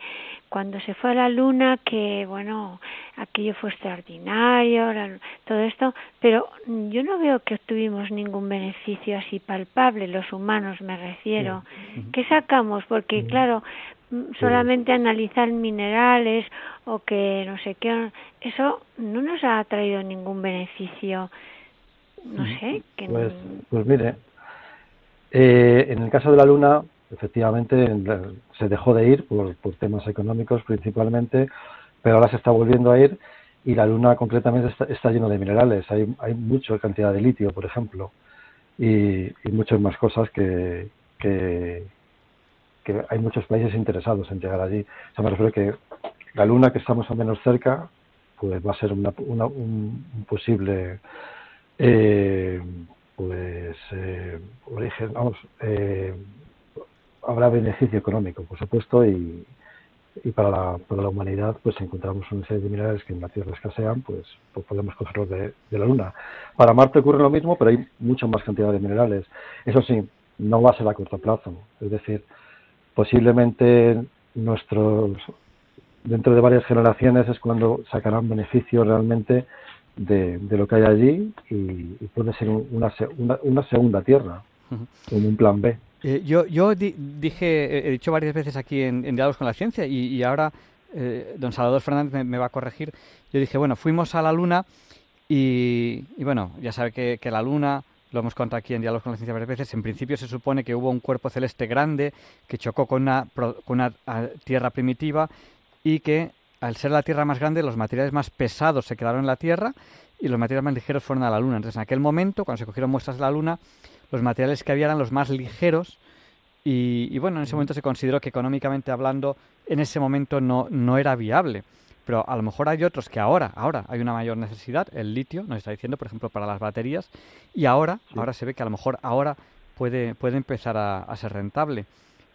Speaker 3: cuando se fue a la Luna, que bueno, aquello fue extraordinario, todo esto, pero yo no veo que obtuvimos ningún beneficio así palpable, los humanos me refiero. ¿Qué sacamos? Porque claro, mm, solamente analizar minerales o que no sé qué, eso no nos ha traído ningún beneficio. No sé.
Speaker 2: Que pues, pues mire, Eh, en el caso de la Luna, efectivamente, se dejó de ir por, temas económicos principalmente, pero ahora se está volviendo a ir y la Luna concretamente está, está lleno de minerales. Hay, hay mucha cantidad de litio, por ejemplo, y, muchas más cosas que, que, hay muchos países interesados en llegar allí. O sea, me refiero que la Luna, que estamos a menos cerca, pues va a ser una, un, posible eh, pues eh, origen, vamos, eh, habrá beneficio económico, por supuesto, y, y para la, para la humanidad, pues si encontramos una serie de minerales que en la Tierra escasean, pues, pues podemos cogerlos de, de, la Luna. Para Marte ocurre lo mismo, pero hay mucha más cantidad de minerales. Eso sí, no va a ser a corto plazo. Es decir, posiblemente nuestros dentro de varias generaciones es cuando sacarán beneficio realmente de, de lo que hay allí y, puede ser una, una, segunda tierra, como un plan B.
Speaker 1: Eh, yo yo dije, he dicho varias veces aquí en, Diálogos con la Ciencia y, ahora eh, don Salvador Fernández me, va a corregir. Yo dije, bueno, fuimos a la Luna y, bueno, ya sabe que, que, la Luna, lo hemos contado aquí en Diálogos con la Ciencia varias veces, en principio se supone que hubo un cuerpo celeste grande que chocó con una, con una Tierra primitiva y que al ser la Tierra más grande, los materiales más pesados se quedaron en la Tierra y los materiales más ligeros fueron a la Luna. Entonces, en aquel momento, cuando se cogieron muestras de la Luna, los materiales que había eran los más ligeros y, bueno, en ese momento se consideró que económicamente hablando, en ese momento no, no era viable. Pero a lo mejor hay otros que ahora, ahora hay una mayor necesidad, el litio, nos está diciendo, por ejemplo, para las baterías, y ahora, ahora se ve que a lo mejor ahora puede, puede empezar a ser rentable.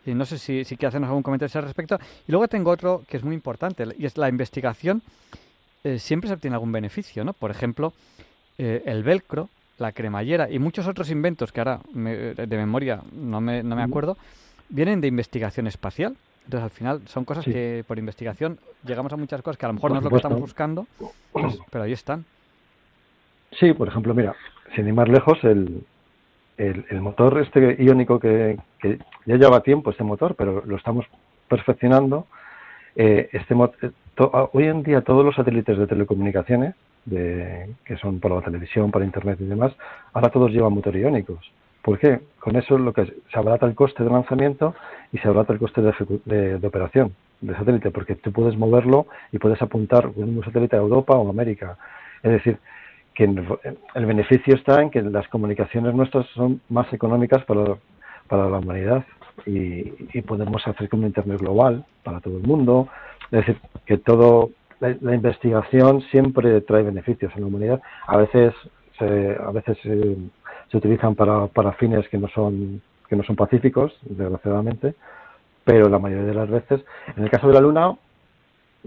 Speaker 1: Y no sé si, si quiere hacernos algún comentario al respecto. Y luego tengo otro que es muy importante, y es la investigación. Eh, siempre se obtiene algún beneficio, ¿no? Por ejemplo, eh, el velcro, la cremallera y muchos otros inventos que ahora de memoria no me, no me acuerdo, vienen de investigación espacial. Entonces, al final, son cosas que por investigación llegamos a muchas cosas que a lo mejor no es lo que estamos buscando, pues, pero ahí están.
Speaker 2: Sí, por ejemplo, mira, sin ir más lejos, el, el, motor este iónico que, ya lleva tiempo este motor, pero lo estamos perfeccionando. Eh, este eh, hoy en día todos los satélites de telecomunicaciones, de, que son para la televisión, para internet y demás, ahora todos llevan motor iónicos. ¿Por qué? Con eso lo que se abarata el coste de lanzamiento y se abarata el coste de, de, operación del satélite, porque tú puedes moverlo y puedes apuntar un satélite a Europa o a América. Es decir, que el beneficio está en que las comunicaciones nuestras son más económicas para, para la humanidad y, podemos hacer como Internet global para todo el mundo. Es decir, que todo la, investigación siempre trae beneficios en la humanidad. A veces se, a veces se, utilizan para, para fines que no son que no son pacíficos, desgraciadamente, pero la mayoría de las veces, en el caso de la Luna,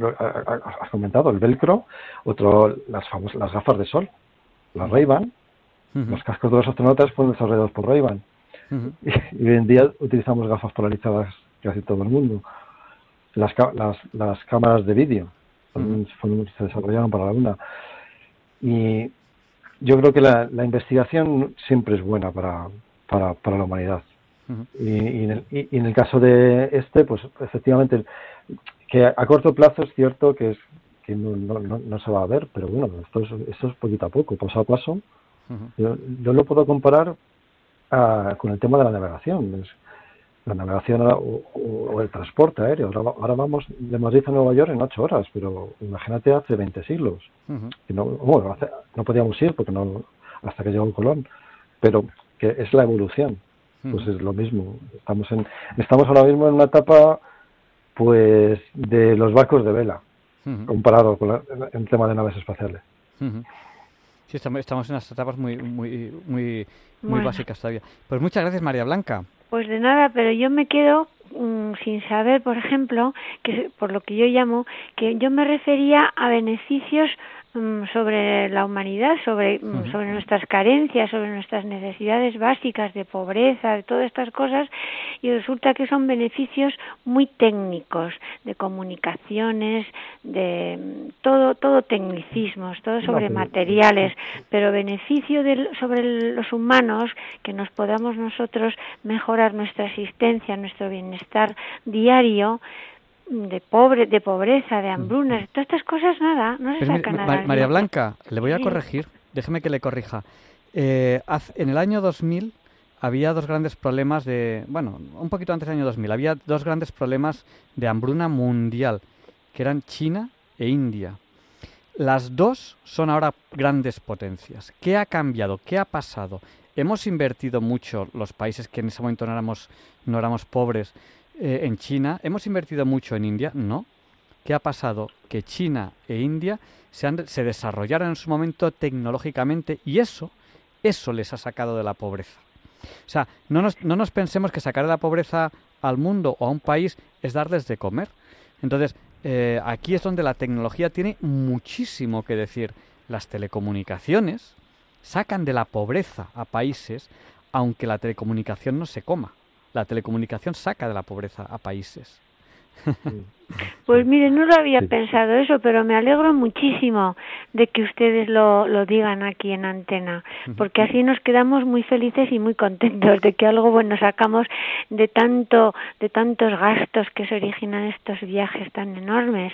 Speaker 2: has comentado el velcro, otro las famosas las gafas de sol la Ray-Ban. Los cascos de los astronautas fueron desarrollados por Ray-Ban. y, hoy en día utilizamos gafas polarizadas casi todo el mundo. Las, las, las cámaras de vídeo se desarrollaron para la Luna. Y yo creo que la, la investigación siempre es buena para, para, para la humanidad. y, y, en el, y, en el, caso de este, pues efectivamente, que a corto plazo es cierto que es que no, no, no, se va a ver, pero bueno, esto es, esto es poquito a poco, paso a paso. yo, yo, lo puedo comparar con el tema de la navegación. La navegación o, el transporte aéreo. Ahora, vamos de Madrid a Nueva York en ocho horas, pero imagínate hace 20 siglos. no, bueno, no podíamos ir porque no hasta que llegó Colón, pero que es la evolución. Pues es lo mismo. Estamos en estamos ahora mismo en una etapa pues de los barcos de vela comparado con el tema de naves espaciales.
Speaker 1: Sí, estamos, en unas etapas muy, muy, muy, muy básicas todavía. Pues muchas gracias, María Blanca.
Speaker 3: Pues de nada, pero yo me quedo mm, sin saber, por ejemplo, que por lo que yo llamo, que yo me refería a beneficios sobre la humanidad, sobre, mm, sobre nuestras carencias, sobre nuestras necesidades básicas de pobreza, de todas estas cosas, y resulta que son beneficios muy técnicos, de comunicaciones, de mm, todo, todo tecnicismos, todo sobre materiales, pero beneficio de, sobre los humanos, que nos podamos nosotros mejorar nuestra existencia, nuestro bienestar diario, de pobre, de pobreza, de hambrunas, todas estas cosas nada, no se saca nada.
Speaker 1: María Blanca, le voy a corregir, déjeme que le corrija. Eh, en el año 2000 había dos grandes problemas de, bueno, un poquito antes del año 2000, había dos grandes problemas de hambruna mundial, que eran China e India. Las dos son ahora grandes potencias. ¿Qué ha cambiado? ¿Qué ha pasado? Hemos invertido mucho los países que en ese momento no éramos, no éramos pobres eh, en China. ¿Hemos invertido mucho en India? No. ¿Qué ha pasado? Que China e India se, han, se desarrollaron en su momento tecnológicamente y eso, eso les ha sacado de la pobreza. O sea, no nos, no nos pensemos que sacar de la pobreza al mundo o a un país es darles de comer. Entonces, eh, aquí es donde la tecnología tiene muchísimo que decir. Las telecomunicaciones sacan de la pobreza a países, aunque la telecomunicación no se coma. La telecomunicación saca de la pobreza a países.
Speaker 3: Pues mire, no lo había pensado eso, pero me alegro muchísimo de que ustedes lo, lo digan aquí en antena, porque así nos quedamos muy felices y muy contentos de que algo bueno sacamos de tanto, de tantos gastos que se originan estos viajes tan enormes.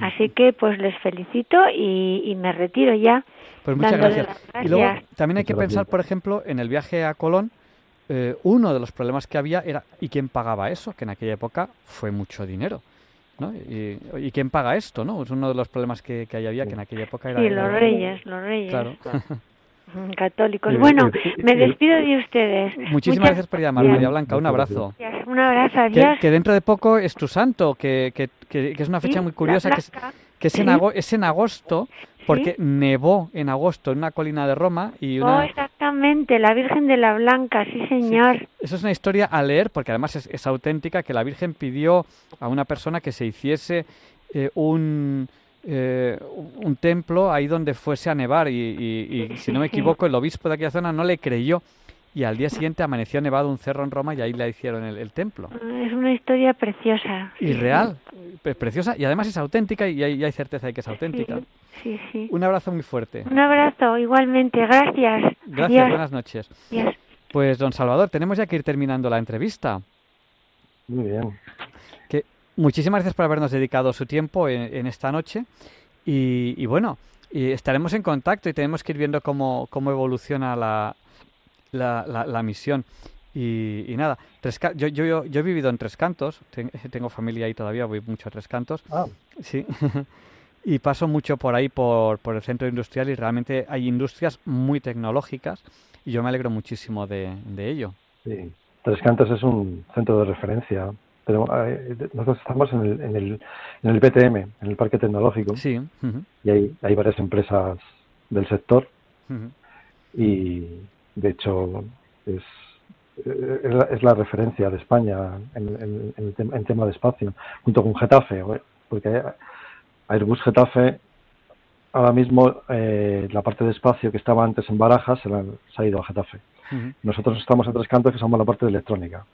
Speaker 3: Así que pues les felicito y, y me retiro ya.
Speaker 1: Pues muchas gracias. Y luego también hay que pensar, por ejemplo, en el viaje a Colón, eh, uno de los problemas que había era ¿y quién pagaba eso? Que en aquella época fue mucho dinero. ¿no? Y, quién paga esto? ¿no? Es uno de los problemas que, que había que en aquella época era...
Speaker 3: Sí, los reyes, los reyes. Claro. Católicos. Bueno, me despido de ustedes.
Speaker 1: Muchísimas gracias por llamar, María Blanca. Un abrazo.
Speaker 3: Un abrazo, adiós.
Speaker 1: Que, dentro de poco es tu santo, que, que, que es una fecha muy curiosa, que es, que es, en, es en agosto porque nevó en agosto en una colina de Roma y una...
Speaker 3: Oh, exactamente, la Virgen de la Blanca, sí señor.
Speaker 1: Eso es una historia a leer porque además es, auténtica que la Virgen pidió a una persona que se hiciese eh, un... Eh, un templo ahí donde fuese a nevar y, y si no me equivoco el obispo de aquella zona no le creyó y al día siguiente amaneció nevado un cerro en Roma y ahí le hicieron el, templo.
Speaker 3: Ah, es una historia preciosa.
Speaker 1: Y real, preciosa y además es auténtica y hay, certeza de que es auténtica.
Speaker 3: Sí, sí,
Speaker 1: Un abrazo muy fuerte.
Speaker 3: Un abrazo, igualmente. Gracias.
Speaker 1: Gracias, buenas noches. Pues, don Salvador, tenemos ya que ir terminando la entrevista.
Speaker 2: Muy bien.
Speaker 1: Que, muchísimas gracias por habernos dedicado su tiempo en, esta noche. Y, bueno, y estaremos en contacto y tenemos que ir viendo cómo, cómo evoluciona la, la, la, misión. Y, y, nada, tres, yo, yo, yo he vivido en Tres Cantos, tengo familia ahí todavía, voy mucho a Tres Cantos.
Speaker 2: Ah.
Speaker 1: Sí. y paso mucho por ahí, por, por el centro industrial, y realmente hay industrias muy tecnológicas, y yo me alegro muchísimo de, de ello.
Speaker 2: Sí, Tres Cantos es un centro de referencia. Pero, eh, nosotros estamos en el, en, el, en el BTM, en el Parque Tecnológico,
Speaker 1: sí.
Speaker 2: y hay, hay varias empresas del sector. Y de hecho, es, es, la, referencia de España en, en, tema de espacio, junto con Getafe, porque Airbus Getafe, ahora mismo eh, la parte de espacio que estaba antes en Barajas se, ha ido a Getafe. Nosotros estamos en Tres Cantos, que somos la parte de electrónica.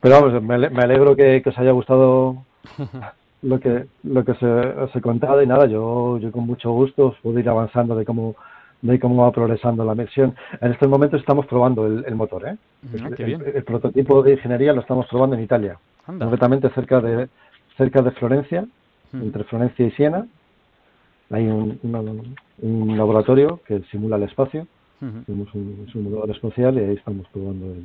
Speaker 2: Pero vamos, me, alegro que, os haya gustado lo que lo que se, os he contado y nada, yo, yo con mucho gusto os puedo ir avanzando de cómo de cómo va progresando la misión. En este momento estamos probando el, motor. ¿eh?
Speaker 1: Ah,
Speaker 2: el, prototipo de ingeniería lo estamos probando en Italia, concretamente cerca de cerca de Florencia, entre Florencia y Siena. Hay un, un, laboratorio que simula el espacio. Tenemos un simulador espacial y ahí estamos probando el,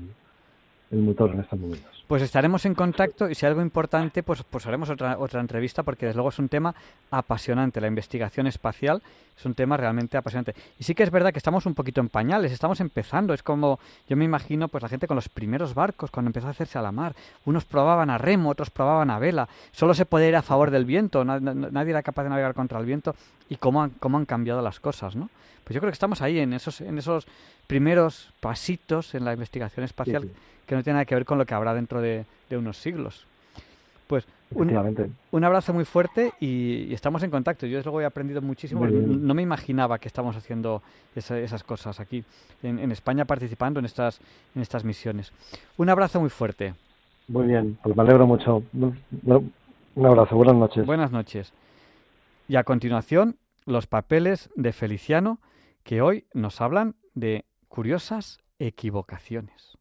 Speaker 2: el motor en estos momentos.
Speaker 1: Pues estaremos en contacto y si hay algo importante, pues, pues haremos otra, otra entrevista porque desde luego es un tema apasionante. La investigación espacial es un tema realmente apasionante. Y sí que es verdad que estamos un poquito en pañales, estamos empezando. Es como, yo me imagino, pues la gente con los primeros barcos, cuando empezó a hacerse a la mar. Unos probaban a remo, otros probaban a vela. Solo se podía ir a favor del viento, nadie era capaz de navegar contra el viento. Y cómo han, cómo han cambiado las cosas, ¿no? Pues yo creo que estamos ahí, en esos, en esos primeros pasitos en la investigación espacial que no tiene nada que ver con lo que habrá dentro de, unos siglos. Pues un, un, abrazo muy fuerte y, estamos en contacto. Yo desde luego he aprendido muchísimo. No me imaginaba que estamos haciendo esas cosas aquí en, España participando en estas, en estas misiones. Un abrazo muy fuerte.
Speaker 2: Muy bien, pues me alegro mucho. Un abrazo, buenas noches.
Speaker 1: Buenas noches. Y a continuación, los papeles de Feliciano que hoy nos hablan de curiosas equivocaciones.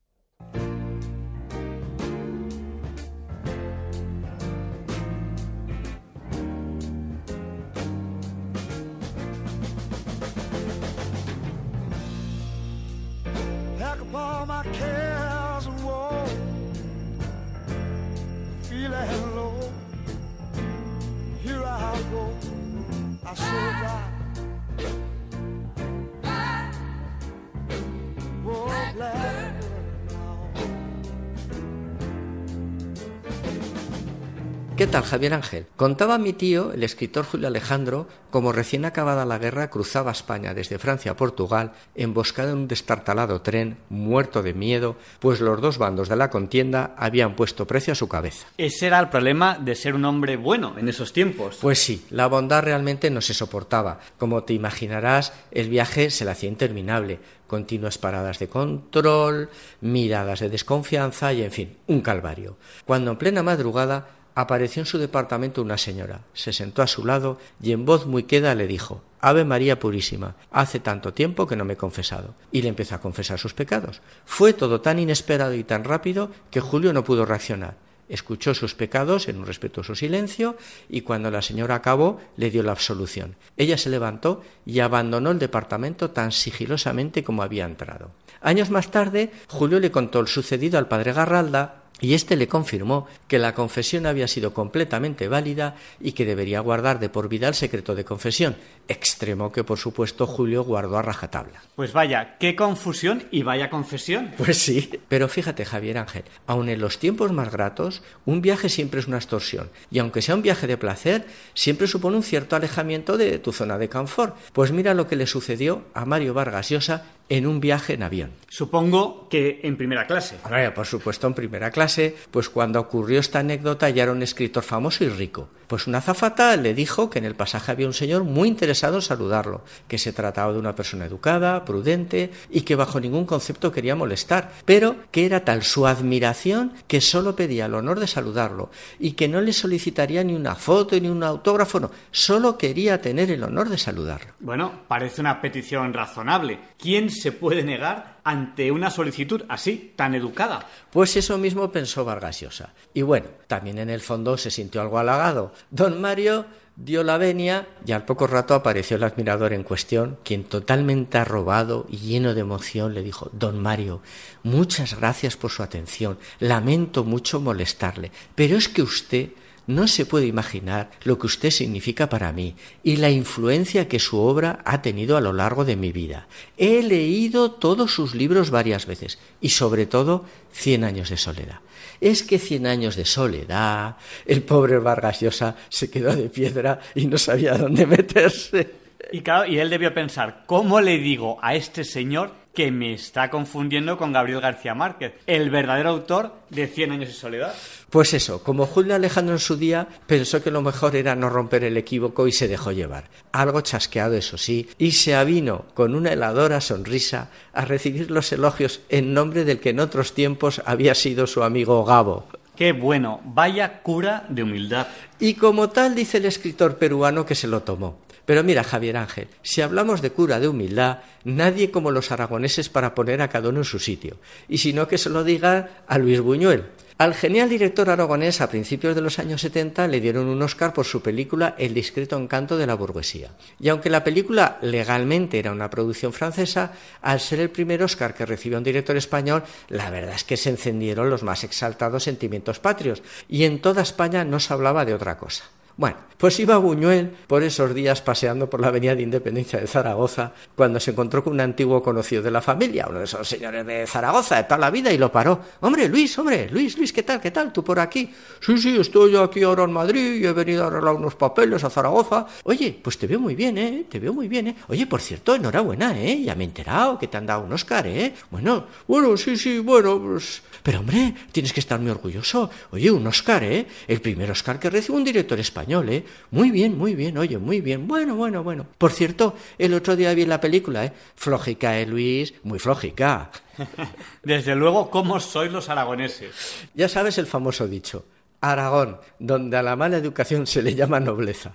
Speaker 4: ¿Qué tal, Javier Ángel? Contaba mi tío, el escritor Julio Alejandro, como recién acabada la guerra cruzaba España desde Francia a Portugal, emboscado en un destartalado tren, muerto de miedo, pues los dos bandos de la contienda habían puesto precio a su cabeza.
Speaker 1: Ese era el problema de ser un hombre bueno en esos tiempos.
Speaker 4: Pues sí, la bondad realmente no se soportaba. Como te imaginarás, el viaje se le hacía interminable continuas paradas de control, miradas de desconfianza y, en fin, un calvario. Cuando en plena madrugada apareció en su departamento una señora, se sentó a su lado y en voz muy queda le dijo Ave María Purísima, hace tanto tiempo que no me he confesado. Y le empezó a confesar sus pecados. Fue todo tan inesperado y tan rápido que Julio no pudo reaccionar. Escuchó sus pecados en un respetuoso silencio y cuando la señora acabó le dio la absolución. Ella se levantó y abandonó el departamento tan sigilosamente como había entrado. Años más tarde, Julio le contó el sucedido al padre Garralda y éste le confirmó que la confesión había sido completamente válida y que debería guardar de por vida el secreto de confesión, extremo que por supuesto Julio guardó a rajatabla.
Speaker 1: Pues vaya, qué confusión y vaya confesión.
Speaker 4: Pues sí, pero fíjate Javier Ángel, aun en los tiempos más gratos, un viaje siempre es una extorsión, y aunque sea un viaje de placer, siempre supone un cierto alejamiento de tu zona de confort. Pues mira lo que le sucedió a Mario Vargas Llosa en un viaje en avión.
Speaker 1: Supongo que en primera clase.
Speaker 4: Por supuesto en primera clase, pues cuando ocurrió esta anécdota ya era un escritor famoso y rico. Pues una azafata le dijo que en el pasaje había un señor muy interesado en saludarlo, que se trataba de una persona educada, prudente y que bajo ningún concepto quería molestar, pero que era tal su admiración que solo pedía el honor de saludarlo y que no le solicitaría ni una foto ni un autógrafo, no, solo quería tener el honor de saludarlo.
Speaker 1: Bueno, parece una petición razonable. ¿Quién se puede negar ante una solicitud así, tan educada?
Speaker 4: Pues eso mismo pensó Vargas Llosa. Y bueno, también en el fondo se sintió algo halagado. Don Mario dio la venia y al poco rato apareció el admirador en cuestión, quien totalmente arrobado y lleno de emoción le dijo Don Mario, muchas gracias por su atención, lamento mucho molestarle, pero es que usted no se puede imaginar lo que usted significa para mí y la influencia que su obra ha tenido a lo largo de mi vida. He leído todos sus libros varias veces y sobre todo Cien años de soledad. Es que Cien años de soledad, el pobre Vargas Llosa se quedó de piedra y no sabía dónde meterse.
Speaker 1: Y claro, y él debió pensar, ¿cómo le digo a este señor que me está confundiendo con Gabriel García Márquez, el verdadero autor de Cien años de soledad?
Speaker 4: Pues eso, como Julio Alejandro en su día pensó que lo mejor era no romper el equívoco y se dejó llevar. Algo chasqueado, eso sí, y se avino con una heladora sonrisa a recibir los elogios en nombre del que en otros tiempos había sido su amigo Gabo.
Speaker 1: Qué bueno, vaya cura de humildad.
Speaker 4: Y como tal dice el escritor peruano que se lo tomó. Pero mira, Javier Ángel, si hablamos de cura de humildad, nadie como los aragoneses para poner a cada uno en su sitio. Y si no, que se lo diga a Luis Buñuel. Al genial director aragonés a principios de los años 70 le dieron un Oscar por su película El discreto encanto de la burguesía. Y aunque la película legalmente era una producción francesa, al ser el primer Oscar que recibió un director español, la verdad es que se encendieron los más exaltados sentimientos patrios y en toda España no se hablaba de otra cosa. Bueno, pues iba Buñuel por esos días paseando por la avenida de Independencia de Zaragoza cuando se encontró con un antiguo conocido de la familia, uno de esos señores de Zaragoza de toda la vida, y lo paró. Hombre, Luis, hombre, Luis, Luis, ¿qué tal? ¿Qué tal? ¿Tú por aquí? Sí, sí, estoy aquí ahora en Madrid y he venido a arreglar unos papeles a Zaragoza. Oye, pues te veo muy bien, ¿eh? Te veo muy bien, ¿eh? Oye, por cierto, enhorabuena, ¿eh? Ya me he enterado que te han dado un Oscar, ¿eh? Bueno, bueno, sí, sí, bueno, pues... Pero hombre, tienes que estar muy orgulloso. Oye, un Oscar, ¿eh? El primer Oscar que recibe un director español, ¿eh? Muy bien, muy bien, oye, muy bien. Bueno, bueno, bueno. Por cierto, el otro día vi la película, ¿eh? Flojica, ¿eh, Luis? Muy flojica.
Speaker 1: Desde luego, ¿cómo sois los aragoneses?
Speaker 4: Ya sabes el famoso dicho. Aragón, donde a la mala educación se le llama nobleza.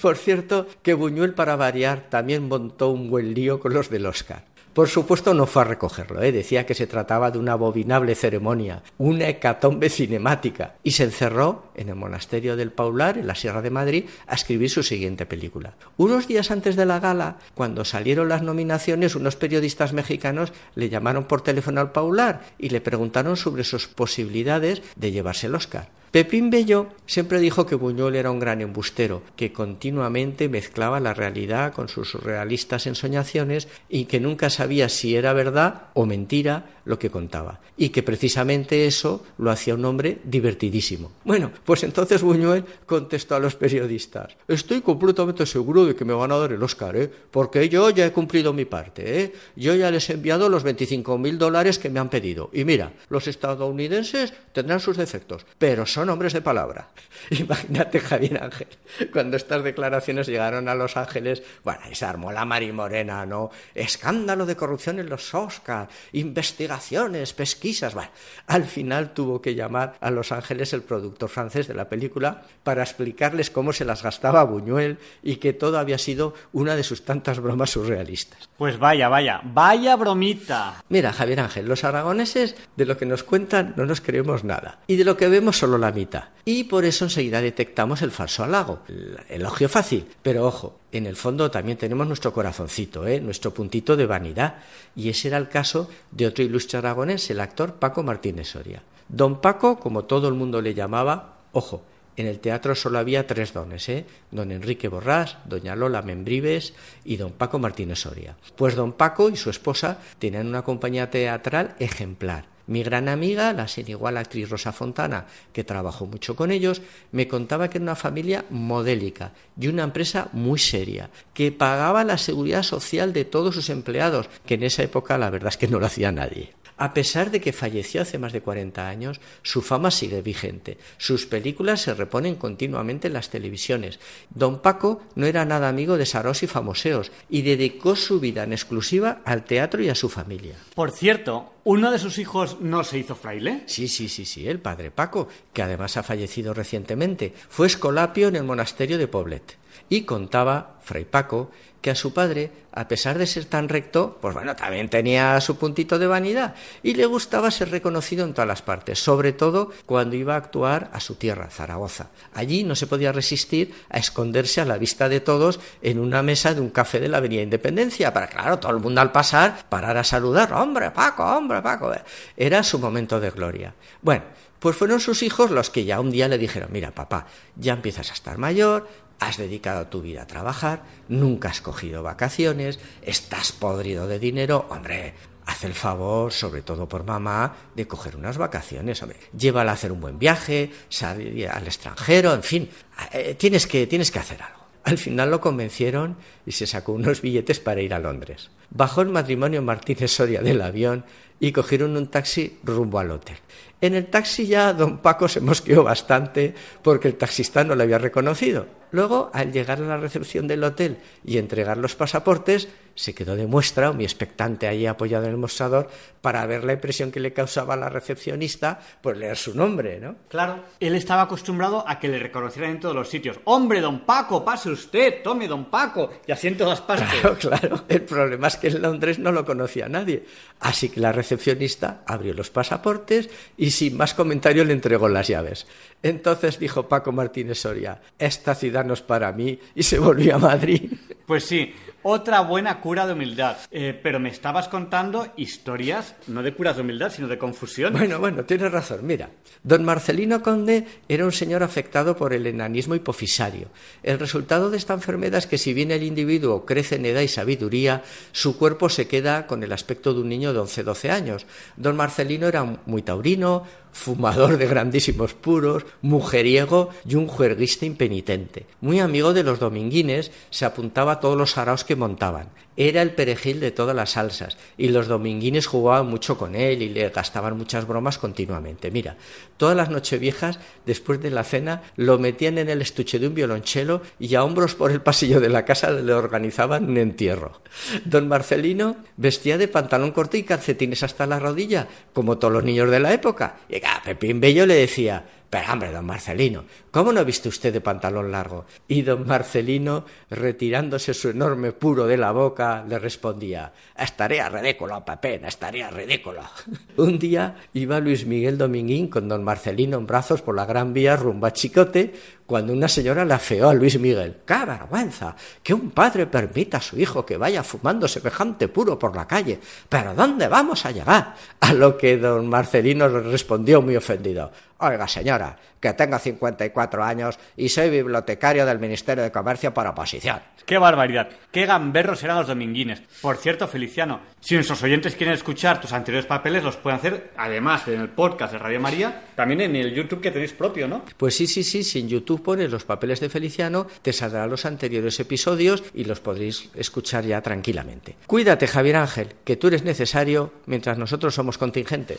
Speaker 4: Por cierto, que Buñuel, para variar, también montó un buen lío con los del Oscar. Por supuesto no fue a recogerlo, ¿eh? decía que se trataba de una abominable ceremonia, una hecatombe cinemática, y se encerró en el monasterio del Paular, en la Sierra de Madrid, a escribir su siguiente película. Unos días antes de la gala, cuando salieron las nominaciones, unos periodistas mexicanos le llamaron por teléfono al Paular y le preguntaron sobre sus posibilidades de llevarse el Oscar. Pepín Bello siempre dijo que Buñuel era un gran embustero, que continuamente mezclaba la realidad con sus surrealistas ensoñaciones y que nunca sabía si era verdad o mentira lo que contaba. Y que precisamente eso lo hacía un hombre divertidísimo. Bueno, pues entonces Buñuel contestó a los periodistas, estoy completamente seguro de que me van a dar el Oscar, ¿eh? porque yo ya he cumplido mi parte, ¿eh? yo ya les he enviado los 25 mil dólares que me han pedido. Y mira, los estadounidenses tendrán sus defectos, pero son hombres de palabra. Imagínate, Javier Ángel, cuando estas declaraciones llegaron a Los Ángeles, bueno, y se armó la marimorena, ¿no? Escándalo de corrupción en los Oscars, investigaciones, pesquisas. Bueno, al final tuvo que llamar a Los Ángeles el productor francés de la película para explicarles cómo se las gastaba Buñuel y que todo había sido una de sus tantas bromas surrealistas.
Speaker 1: Pues vaya, vaya, vaya bromita.
Speaker 4: Mira, Javier Ángel, los aragoneses de lo que nos cuentan no nos creemos nada y de lo que vemos solo la mitad. Y por eso enseguida detectamos el falso halago, el elogio fácil. Pero ojo, en el fondo también tenemos nuestro corazoncito, ¿eh? nuestro puntito de vanidad. Y ese era el caso de otro ilustre aragonés, el actor Paco Martínez Soria. Don Paco, como todo el mundo le llamaba, ojo, en el teatro solo había tres dones, ¿eh? don Enrique Borrás, doña Lola Membrives y don Paco Martínez Soria. Pues don Paco y su esposa tenían una compañía teatral ejemplar. Mi gran amiga, la sin igual actriz Rosa Fontana, que trabajó mucho con ellos, me contaba que era una familia modélica y una empresa muy seria, que pagaba la seguridad social de todos sus empleados, que en esa época la verdad es que no lo hacía nadie. A pesar de que falleció hace más de 40 años, su fama sigue vigente. Sus películas se reponen continuamente en las televisiones. Don Paco no era nada amigo de saros y famoseos y dedicó su vida en exclusiva al teatro y a su familia.
Speaker 1: Por cierto, ¿uno de sus hijos no se hizo fraile?
Speaker 4: Sí, sí, sí, sí, el padre Paco, que además ha fallecido recientemente, fue escolapio en el monasterio de Poblet. Y contaba, Fray Paco, que a su padre, a pesar de ser tan recto, pues bueno, también tenía su puntito de vanidad y le gustaba ser reconocido en todas las partes, sobre todo cuando iba a actuar a su tierra, Zaragoza. Allí no se podía resistir a esconderse a la vista de todos en una mesa de un café de la Avenida Independencia, para claro, todo el mundo al pasar parar a saludar, hombre, Paco, hombre, Paco. Era su momento de gloria. Bueno, pues fueron sus hijos los que ya un día le dijeron, mira papá, ya empiezas a estar mayor, has dedicado tu vida a trabajar, nunca has cogido vacaciones, estás podrido de dinero, hombre, haz el favor, sobre todo por mamá, de coger unas vacaciones, hombre, llévala a hacer un buen viaje, salir al extranjero, en fin, eh, tienes que, tienes que hacer algo. Al final lo convencieron y se sacó unos billetes para ir a Londres. Bajó el matrimonio Martínez Soria del avión y cogieron un taxi rumbo al hotel. En el taxi ya don Paco se mosqueó bastante porque el taxista no le había reconocido. Luego, al llegar a la recepción del hotel y entregar los pasaportes, se quedó de muestra, muy expectante allí apoyado en el mostrador, para ver la impresión que le causaba a la recepcionista por leer su nombre, ¿no?
Speaker 1: Claro, él estaba acostumbrado a que le reconocieran en todos los sitios. ¡Hombre, don Paco, pase usted! ¡Tome, don Paco! Y así en todas partes.
Speaker 4: Claro, claro. El problema es que en Londres no lo conocía nadie. Así que la recepcionista abrió los pasaportes y sin más comentario le entregó las llaves. Entonces dijo Paco Martínez Soria, esta ciudad no es para mí, y se volvió a Madrid.
Speaker 1: Pues sí, otra buena cura de humildad. Eh, pero me estabas contando historias, no de curas de humildad, sino de confusión.
Speaker 4: Bueno, bueno, tienes razón. Mira, don Marcelino Conde era un señor afectado por el enanismo hipofisario. El resultado de esta enfermedad es que si bien el individuo crece en edad y sabiduría, su cuerpo se queda con el aspecto de un niño de 11-12 años. Don Marcelino era muy taurino, fumador de grandísimos puros, mujeriego y un juerguista impenitente. Muy amigo de los dominguines, se apuntaba a todos los araos que montaban. Era el perejil de todas las salsas y los dominguines jugaban mucho con él y le gastaban muchas bromas continuamente. Mira, todas las nocheviejas, después de la cena, lo metían en el estuche de un violonchelo y a hombros por el pasillo de la casa le organizaban un entierro. Don Marcelino vestía de pantalón corto y calcetines hasta la rodilla, como todos los niños de la época. Y a Pepín Bello le decía, Pero hombre, don Marcelino, ¿cómo no viste usted de pantalón largo? Y don Marcelino, retirándose su enorme puro de la boca, le respondía Estaría ridículo, Pepén, estaría ridículo. Un día iba Luis Miguel Dominguín con don Marcelino en brazos por la Gran Vía rumbo a Chicote, cuando una señora le afeó a Luis Miguel. ¡Qué vergüenza! Que un padre permita a su hijo que vaya fumando semejante puro por la calle. ¿Pero dónde vamos a llegar? A lo que don Marcelino le respondió muy ofendido. Oiga, señora, que tengo 54 años y soy bibliotecario del Ministerio de Comercio por oposición.
Speaker 1: ¡Qué barbaridad! ¡Qué gamberros eran los dominguines! Por cierto, Feliciano, si nuestros oyentes quieren escuchar tus anteriores papeles, los pueden hacer, además en el podcast de Radio María, también en el YouTube que tenéis propio, ¿no?
Speaker 4: Pues sí, sí, sí, si en Pones los papeles de Feliciano, te saldrán los anteriores episodios y los podréis escuchar ya tranquilamente. Cuídate, Javier Ángel, que tú eres necesario mientras nosotros somos contingentes.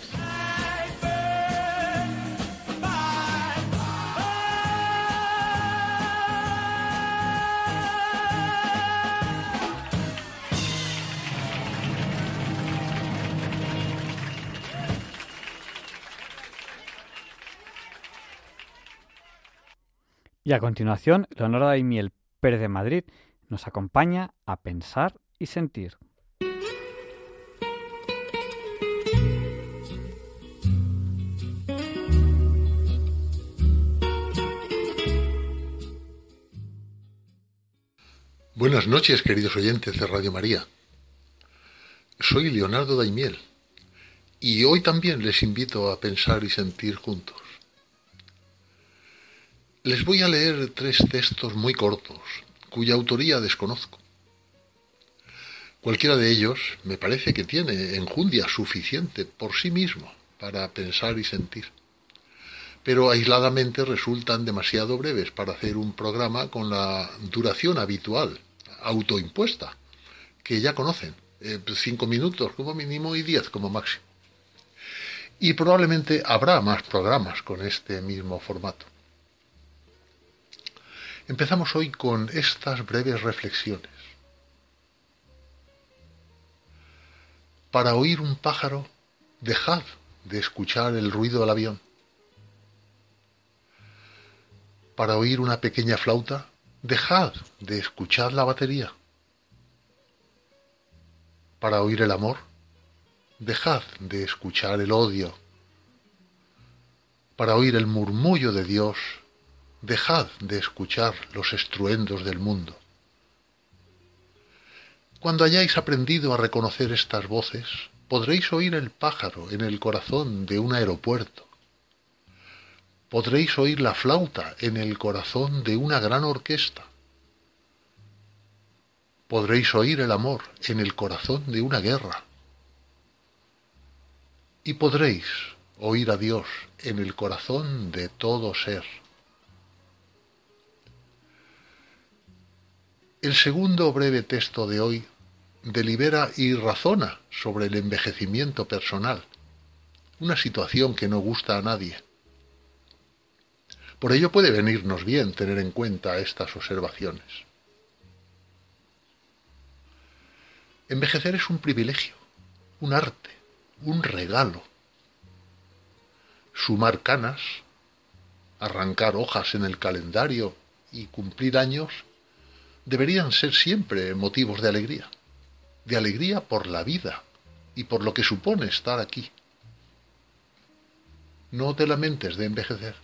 Speaker 1: Y a continuación, Leonora Daimiel Pérez de Madrid nos acompaña a pensar y sentir.
Speaker 5: Buenas noches, queridos oyentes de Radio María. Soy Leonardo Daimiel y hoy también les invito a pensar y sentir juntos. Les voy a leer tres textos muy cortos, cuya autoría desconozco. Cualquiera de ellos me parece que tiene enjundia suficiente por sí mismo para pensar y sentir, pero aisladamente resultan demasiado breves para hacer un programa con la duración habitual, autoimpuesta, que ya conocen, eh, cinco minutos como mínimo y diez como máximo. Y probablemente habrá más programas con este mismo formato. Empezamos hoy con estas breves reflexiones. Para oír un pájaro, dejad de escuchar el ruido del avión. Para oír una pequeña flauta, dejad de escuchar la batería. Para oír el amor, dejad de escuchar el odio. Para oír el murmullo de Dios, dejad de escuchar los estruendos del mundo. Cuando hayáis aprendido a reconocer estas voces, podréis oír el pájaro en el corazón de un aeropuerto. Podréis oír la flauta en el corazón de una gran orquesta. Podréis oír el amor en el corazón de una guerra. Y podréis oír a Dios en el corazón de todo ser. El segundo breve texto de hoy delibera y razona sobre el envejecimiento personal, una situación que no gusta a nadie. Por ello puede venirnos bien tener en cuenta estas observaciones. Envejecer es un privilegio, un arte, un regalo. Sumar canas, arrancar hojas en el calendario y cumplir años deberían ser siempre motivos de alegría, de alegría por la vida y por lo que supone estar aquí. No te lamentes de envejecer.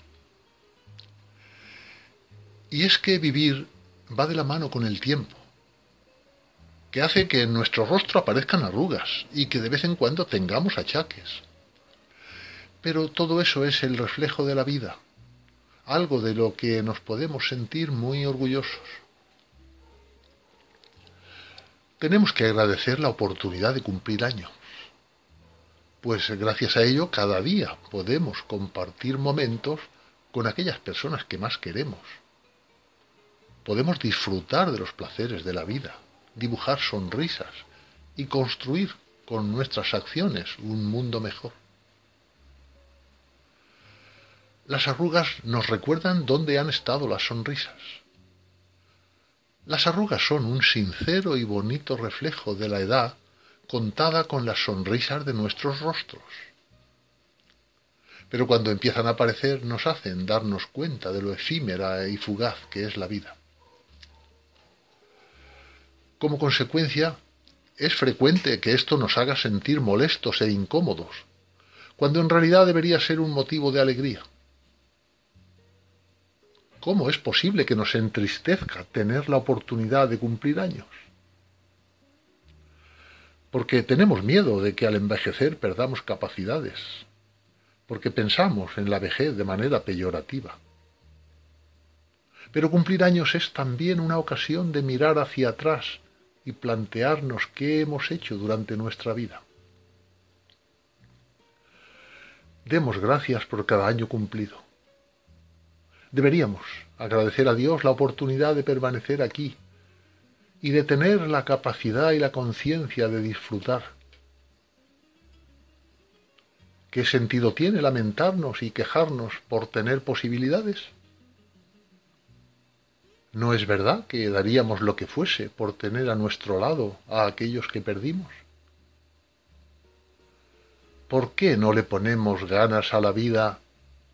Speaker 5: Y es que vivir va de la mano con el tiempo, que hace que en nuestro rostro aparezcan arrugas y que de vez en cuando tengamos achaques. Pero todo eso es el reflejo de la vida, algo de lo que nos podemos sentir muy orgullosos. Tenemos que agradecer la oportunidad de cumplir años, pues gracias a ello cada día podemos compartir momentos con aquellas personas que más queremos. Podemos disfrutar de los placeres de la vida, dibujar sonrisas y construir con nuestras acciones un mundo mejor. Las arrugas nos recuerdan dónde han estado las sonrisas las arrugas son un sincero y bonito reflejo de la edad contada con las sonrisas de nuestros rostros. pero cuando empiezan a aparecer nos hacen darnos cuenta de lo efímera y fugaz que es la vida. Como consecuencia, es frecuente que esto nos haga sentir molestos e incómodos, cuando en realidad debería ser un motivo de alegría. ¿Cómo es posible que nos entristezca tener la oportunidad de cumplir años? Porque tenemos miedo de que al envejecer perdamos capacidades, porque pensamos en la vejez de manera peyorativa. Pero cumplir años es también una ocasión de mirar hacia atrás y plantearnos qué hemos hecho durante nuestra vida. Demos gracias por cada año cumplido. Deberíamos agradecer a Dios la oportunidad de permanecer aquí y de tener la capacidad y la conciencia de disfrutar. ¿Qué sentido tiene lamentarnos y quejarnos por tener posibilidades? ¿No es verdad que daríamos lo que fuese por tener a nuestro lado a aquellos que perdimos? ¿Por qué no le ponemos ganas a la vida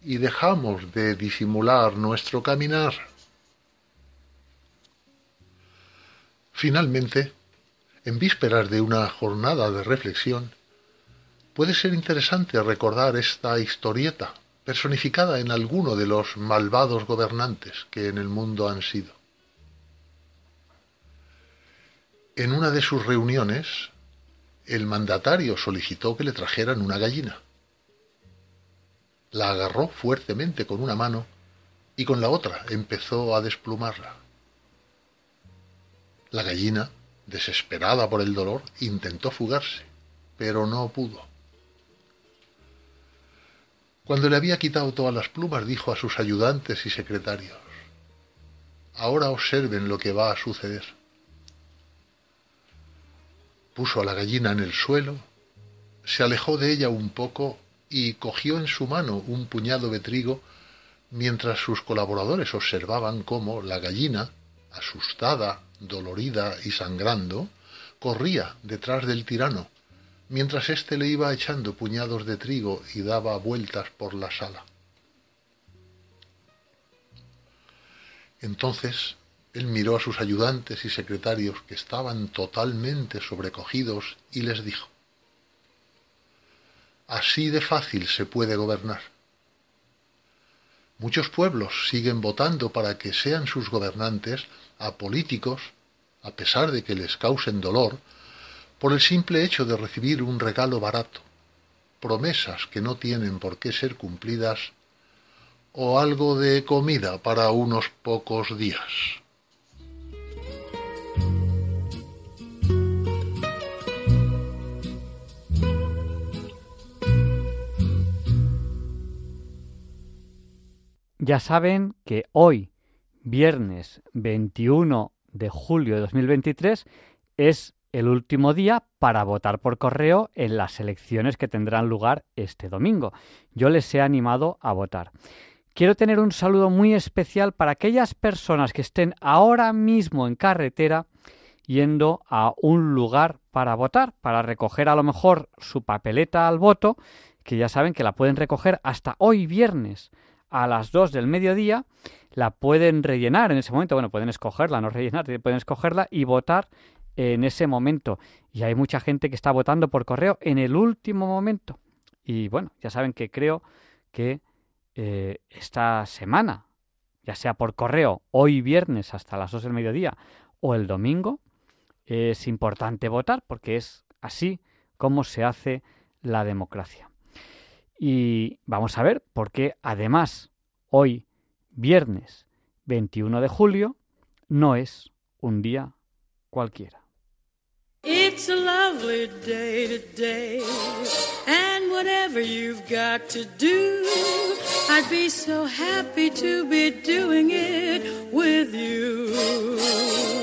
Speaker 5: y dejamos de disimular nuestro caminar? Finalmente, en vísperas de una jornada de reflexión, puede ser interesante recordar esta historieta personificada en alguno de los malvados gobernantes que en el mundo han sido. En una de sus reuniones, el mandatario solicitó que le trajeran una gallina. La agarró fuertemente con una mano y con la otra empezó a desplumarla. La gallina, desesperada por el dolor, intentó fugarse, pero no pudo. Cuando le había quitado todas las plumas, dijo a sus ayudantes y secretarios, Ahora observen lo que va a suceder. Puso a la gallina en el suelo, se alejó de ella un poco y cogió en su mano un puñado de trigo mientras sus colaboradores observaban cómo la gallina, asustada, dolorida y sangrando, corría detrás del tirano, mientras éste le iba echando puñados de trigo y daba vueltas por la sala. Entonces él miró a sus ayudantes y secretarios que estaban totalmente sobrecogidos y les dijo, Así de fácil se puede gobernar. Muchos pueblos siguen votando para que sean sus gobernantes a políticos, a pesar de que les causen dolor, por el simple hecho de recibir un regalo barato, promesas que no tienen por qué ser cumplidas, o algo de comida para unos pocos días.
Speaker 1: Ya saben que hoy, viernes 21 de julio de 2023, es el último día para votar por correo en las elecciones que tendrán lugar este domingo. Yo les he animado a votar. Quiero tener un saludo muy especial para aquellas personas que estén ahora mismo en carretera yendo a un lugar para votar, para recoger a lo mejor su papeleta al voto, que ya saben que la pueden recoger hasta hoy viernes a las 2 del mediodía, la pueden rellenar en ese momento, bueno, pueden escogerla, no rellenar, pueden escogerla y votar en ese momento. Y hay mucha gente que está votando por correo en el último momento. Y bueno, ya saben que creo que eh, esta semana, ya sea por correo, hoy viernes hasta las 2 del mediodía o el domingo, es importante votar porque es así como se hace la democracia. Y vamos a ver por qué además hoy, viernes 21 de julio, no es un día cualquiera.
Speaker 6: It's a lovely day today, and whatever you've got to do, I'd be so happy to be doing it with you.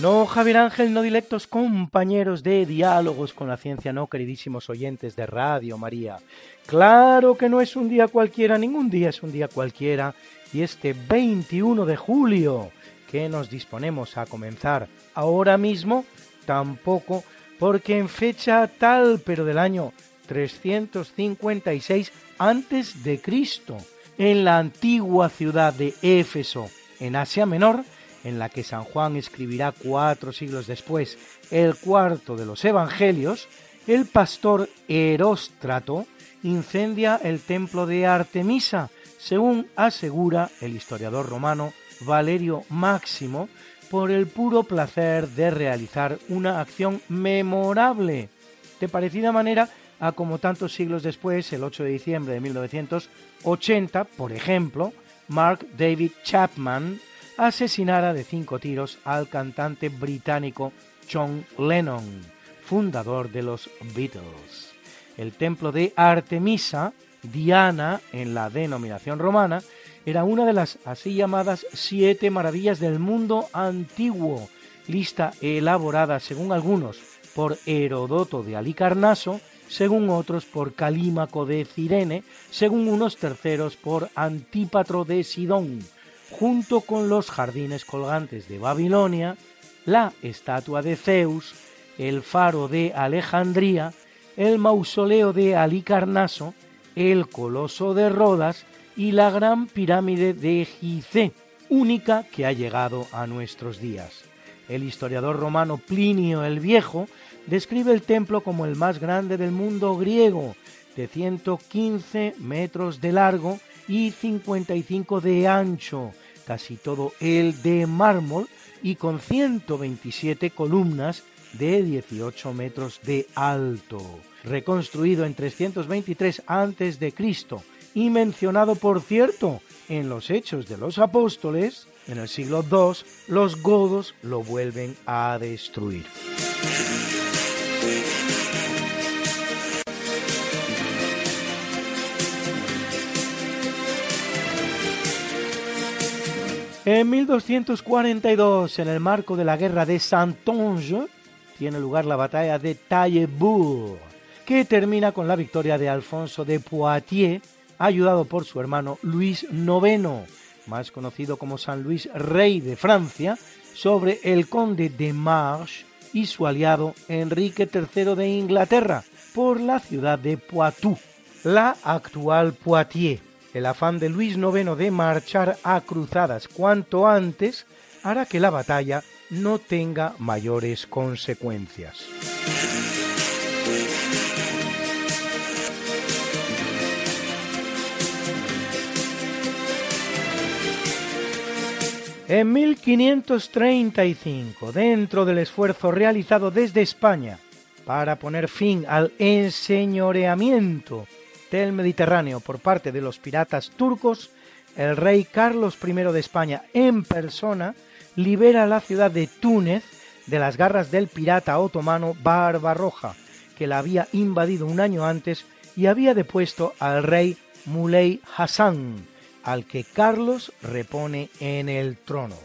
Speaker 7: No, Javier Ángel, no dilectos compañeros de diálogos con la ciencia, no, queridísimos oyentes de Radio María. Claro que no es un día cualquiera, ningún día es un día cualquiera. Y este 21 de julio que nos disponemos a comenzar ahora mismo, tampoco, porque en fecha tal, pero del año 356 antes de Cristo, en la antigua ciudad de Éfeso, en Asia Menor, en la que San Juan escribirá cuatro siglos después el cuarto de los Evangelios, el pastor Heróstrato incendia el templo de Artemisa, según asegura el historiador romano Valerio Máximo, por el puro placer de realizar una acción memorable, de parecida manera a como tantos siglos después, el 8 de diciembre de 1980, por ejemplo, Mark David Chapman asesinara de cinco tiros al cantante británico John Lennon, fundador de los Beatles. El templo de Artemisa, Diana en la denominación romana, era una de las así llamadas siete maravillas del mundo antiguo, lista elaborada según algunos por Herodoto de Alicarnaso, según otros por Calímaco de Cirene, según unos terceros por Antípatro de Sidón, junto con los jardines colgantes de Babilonia, la estatua de Zeus, el faro de Alejandría, el mausoleo de Alicarnaso, el coloso de Rodas y la gran pirámide de Gizeh, única que ha llegado a nuestros días. El historiador romano Plinio el Viejo describe el templo como el más grande del mundo griego, de 115 metros de largo y 55 de ancho, casi todo el de mármol y con 127 columnas de 18 metros de alto. Reconstruido en 323 a.C. y mencionado, por cierto, en los Hechos de los Apóstoles, en el siglo II los godos lo vuelven a destruir. En 1242, en el marco de la guerra de Saintonge, tiene lugar la batalla de Taillebourg, que termina con la victoria de Alfonso de Poitiers, ayudado por su hermano Luis IX, más conocido como San Luis Rey de Francia, sobre el conde de Marche y su aliado Enrique III de Inglaterra, por la ciudad de Poitou, la actual Poitiers. El afán de Luis IX de marchar a cruzadas cuanto antes hará que la batalla no tenga mayores consecuencias. En 1535, dentro del esfuerzo realizado desde España para poner fin al enseñoreamiento del Mediterráneo por parte de los piratas turcos, el rey Carlos I de España en persona libera la ciudad de Túnez de las garras del pirata otomano Barbarroja, que la había invadido un año antes y había depuesto al rey Muley Hassan, al que Carlos repone en el trono.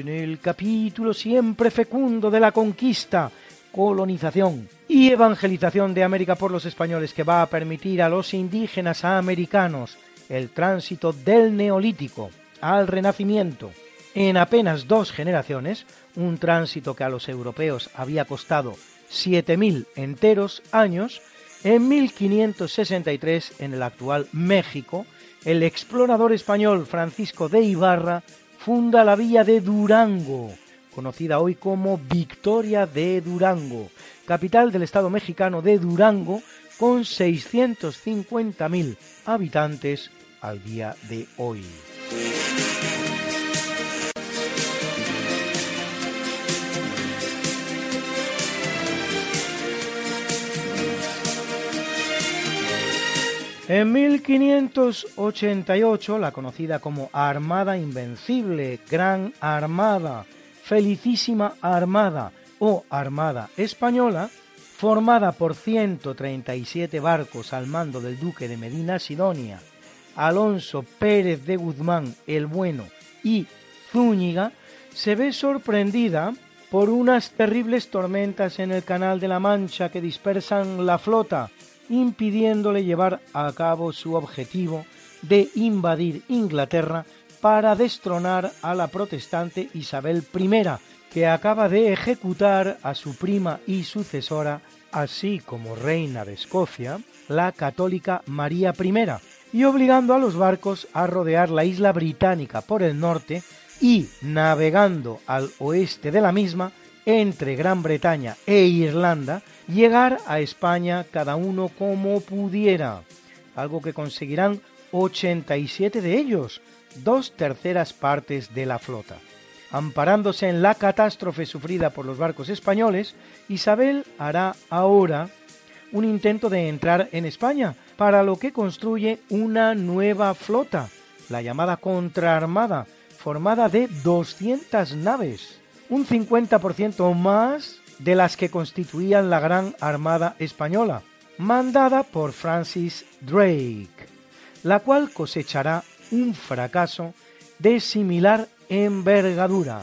Speaker 7: En el capítulo siempre fecundo de la conquista, colonización y evangelización de América por los españoles que va a permitir a los indígenas americanos el tránsito del neolítico al renacimiento. En apenas dos generaciones, un tránsito que a los europeos había costado 7.000 enteros años, en 1563 en el actual México, el explorador español Francisco de Ibarra funda la villa de Durango, conocida hoy como Victoria de Durango, capital del estado mexicano de Durango, con 650.000 habitantes al día de hoy. En 1588, la conocida como Armada Invencible, Gran Armada, Felicísima Armada o Armada Española, formada por 137 barcos al mando del duque de Medina Sidonia, Alonso Pérez de Guzmán el Bueno y Zúñiga, se ve sorprendida por unas terribles tormentas en el Canal de la Mancha que dispersan la flota, impidiéndole llevar a cabo su objetivo de invadir Inglaterra para destronar a la protestante Isabel I, que acaba de ejecutar a su prima y sucesora, así como reina de Escocia, la católica María I, y obligando a los barcos a rodear la isla británica por el norte y navegando al oeste de la misma, entre Gran Bretaña e Irlanda, llegar a España cada uno como pudiera, algo que conseguirán 87 de ellos, dos terceras partes de la flota. Amparándose en la catástrofe sufrida por los barcos españoles, Isabel hará ahora un intento de entrar en España, para lo que construye una nueva flota, la llamada Contraarmada, formada de 200 naves, un 50% más de las que constituían la Gran Armada Española, mandada por Francis Drake, la cual cosechará un fracaso de similar envergadura.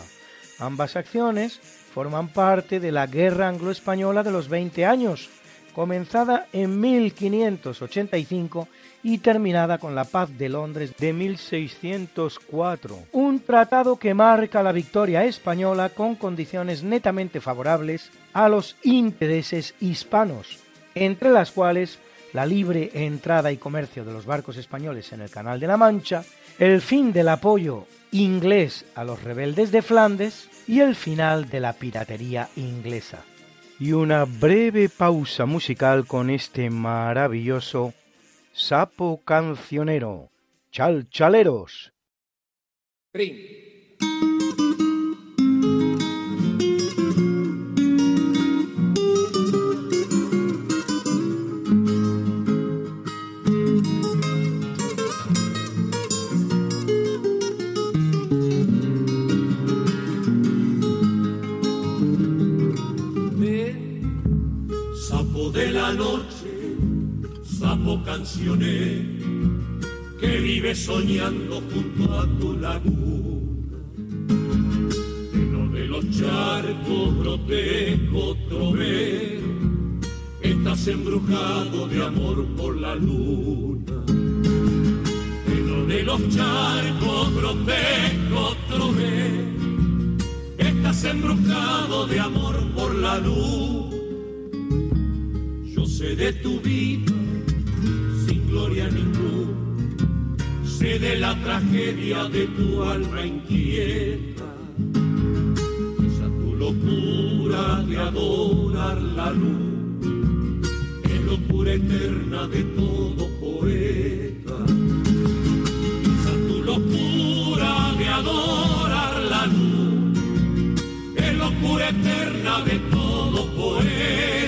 Speaker 7: Ambas acciones forman parte de la Guerra Anglo-Española de los 20 años, comenzada en 1585 y terminada con la Paz de Londres de 1604, un tratado que marca la victoria española con condiciones netamente favorables a los intereses hispanos, entre las cuales la libre entrada y comercio de los barcos españoles en el Canal de la Mancha, el fin del apoyo inglés a los rebeldes de Flandes y el final de la piratería inglesa. Y una breve pausa musical con este maravilloso sapo cancionero. Chalchaleros.
Speaker 8: Que vive soñando junto a tu laguna. Lleno de los charcos grotesco trovero, estás embrujado de amor por la luna. Lleno de los charcos grotesco trovero, estás embrujado de amor por la luz. Yo sé de tu vida ninguna, sé de la tragedia de tu alma inquieta, esa tu locura de adorar la luz, es locura eterna de todo poeta, esa tu locura de adorar la luz, es locura eterna de todo poeta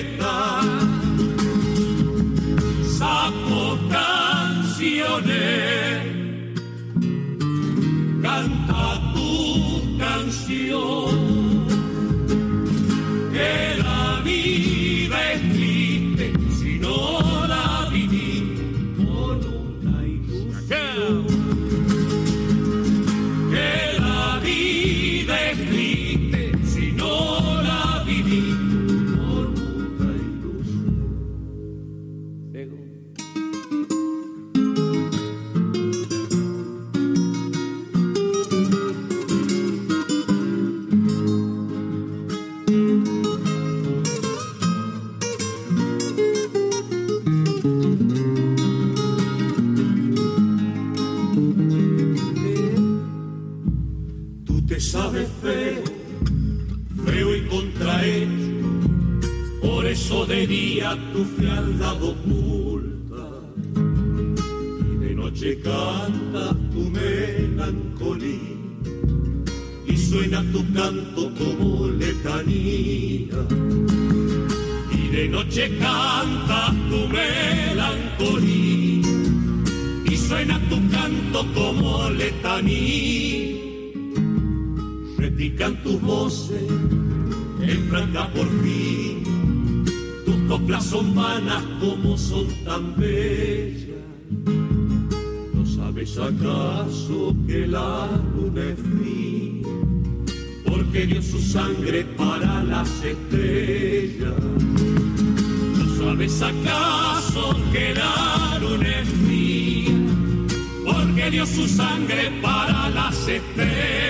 Speaker 8: día tu frialdad oculta y de noche canta tu melancolía. Y suena tu canto como letanía y de noche canta tu melancolía. Y suena tu canto como letanía. Repican tus voces en franca por coplas humanas como son tan bellas. ¿No sabes acaso que la luna es fría? Porque dio su sangre para las estrellas. ¿No sabes acaso que la luna es fría? Porque dio su sangre para las estrellas.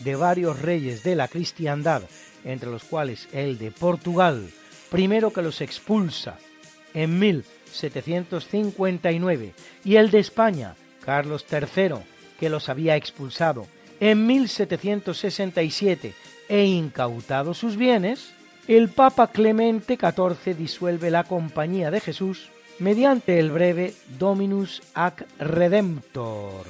Speaker 7: de varios reyes de la cristiandad, entre los cuales el de Portugal, primero que los expulsa en 1759, y el de España, Carlos III, que los había expulsado en 1767 e incautado sus bienes, el Papa Clemente XIV disuelve la Compañía de Jesús mediante el breve Dominus ac Redemptor.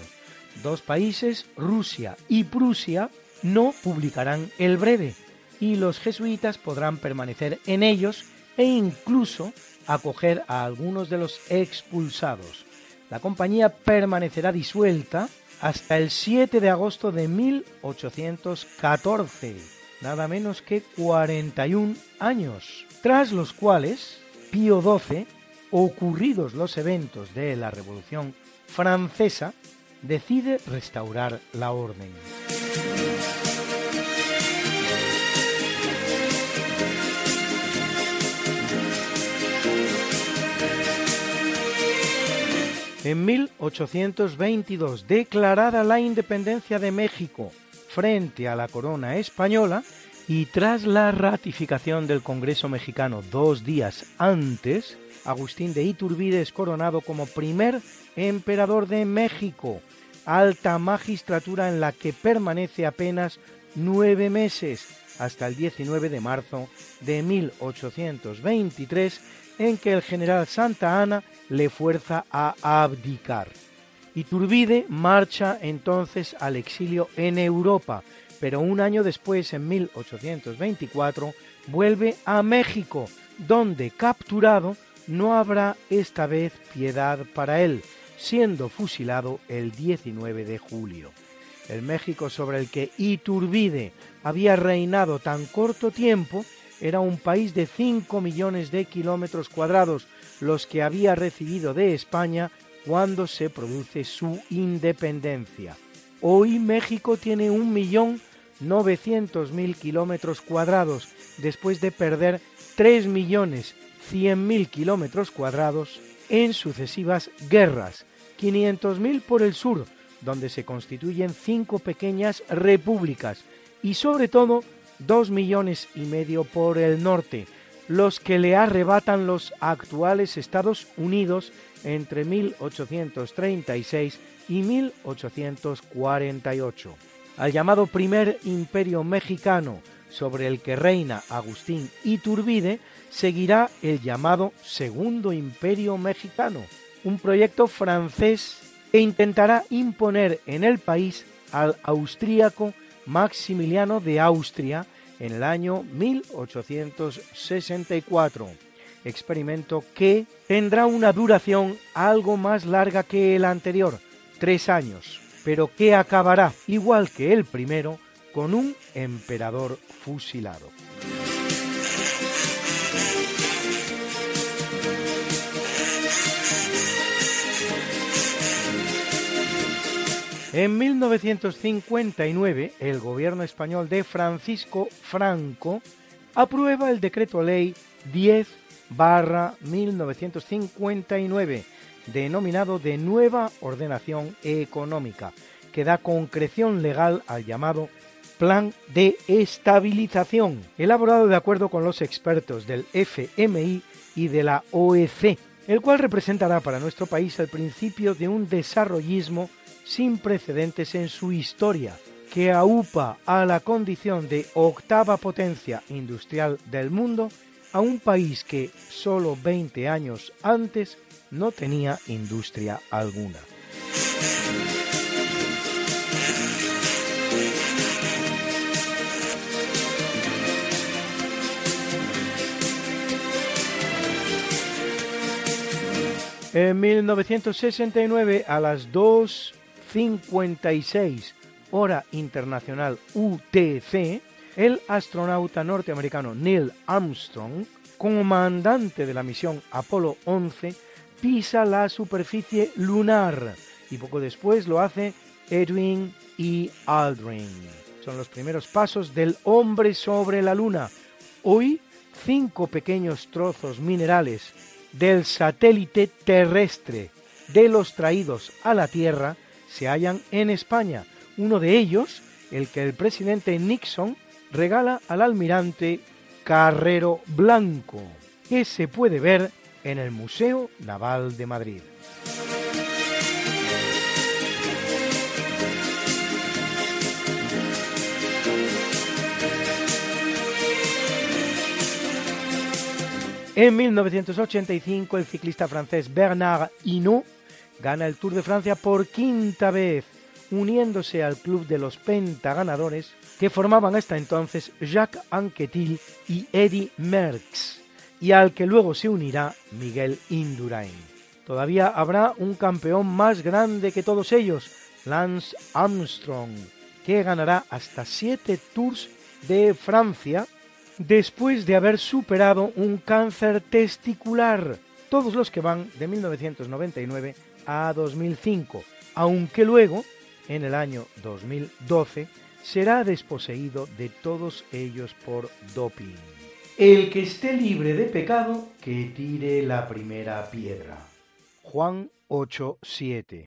Speaker 7: Dos países, Rusia y Prusia, no publicarán el breve y los jesuitas podrán permanecer en ellos e incluso acoger a algunos de los expulsados. La compañía permanecerá disuelta hasta el 7 de agosto de 1814, nada menos que 41 años, tras los cuales Pío XII, ocurridos los eventos de la Revolución Francesa, decide restaurar la orden. En 1822, declarada la independencia de México frente a la corona española y tras la ratificación del Congreso mexicano dos días antes, Agustín de Iturbide es coronado como primer emperador de México, alta magistratura en la que permanece apenas nueve meses, hasta el 19 de marzo de 1823, en que el general Santa Ana le fuerza a abdicar. Iturbide marcha entonces al exilio en Europa, pero un año después, en 1824, vuelve a México, donde capturado no habrá esta vez piedad para él, siendo fusilado el 19 de julio. El México sobre el que Iturbide había reinado tan corto tiempo era un país de 5 millones de kilómetros cuadrados, los que había recibido de España cuando se produce su independencia. Hoy México tiene 1.900.000 kilómetros cuadrados, después de perder 3.100.000 kilómetros cuadrados en sucesivas guerras, 500.000 por el sur, donde se constituyen cinco pequeñas repúblicas, y sobre todo dos millones y medio por el norte, los que le arrebatan los actuales Estados Unidos entre 1836 y 1848. Al llamado primer imperio mexicano, sobre el que reina Agustín Iturbide, seguirá el llamado Segundo Imperio Mexicano, un proyecto francés que intentará imponer en el país al austríaco Maximiliano de Austria en el año 1864, experimento que tendrá una duración algo más larga que el anterior, tres años, pero que acabará, igual que el primero, con un emperador fusilado. En 1959, el gobierno español de Francisco Franco aprueba el decreto ley 10 barra 1959, denominado de nueva ordenación económica, que da concreción legal al llamado Plan de Estabilización, elaborado de acuerdo con los expertos del FMI y de la OEC, el cual representará para nuestro país el principio de un desarrollismo sin precedentes en su historia, que aupa a la condición de octava potencia industrial del mundo a un país que solo 20 años antes no tenía industria alguna. En 1969, a las 2.56 hora internacional UTC, el astronauta norteamericano Neil Armstrong, comandante de la misión Apolo 11, pisa la superficie lunar y poco después lo hace Edwin E. Aldrin. Son los primeros pasos del hombre sobre la luna. Hoy, cinco pequeños trozos minerales del satélite terrestre de los traídos a la Tierra se hallan en España. Uno de ellos, el que el presidente Nixon regala al almirante Carrero Blanco, que se puede ver en el Museo Naval de Madrid. En 1985 el ciclista francés Bernard Hinault gana el Tour de Francia por quinta vez, uniéndose al club de los pentaganadores que formaban hasta entonces Jacques Anquetil y Eddy Merckx, y al que luego se unirá Miguel Indurain. Todavía habrá un campeón más grande que todos ellos, Lance Armstrong, que ganará hasta siete Tours de Francia después de haber superado un cáncer testicular, todos los que van de 1999 a 2005, aunque luego, en el año 2012, será desposeído de todos ellos por doping. El que esté libre de pecado, que tire la primera piedra. Juan 8:7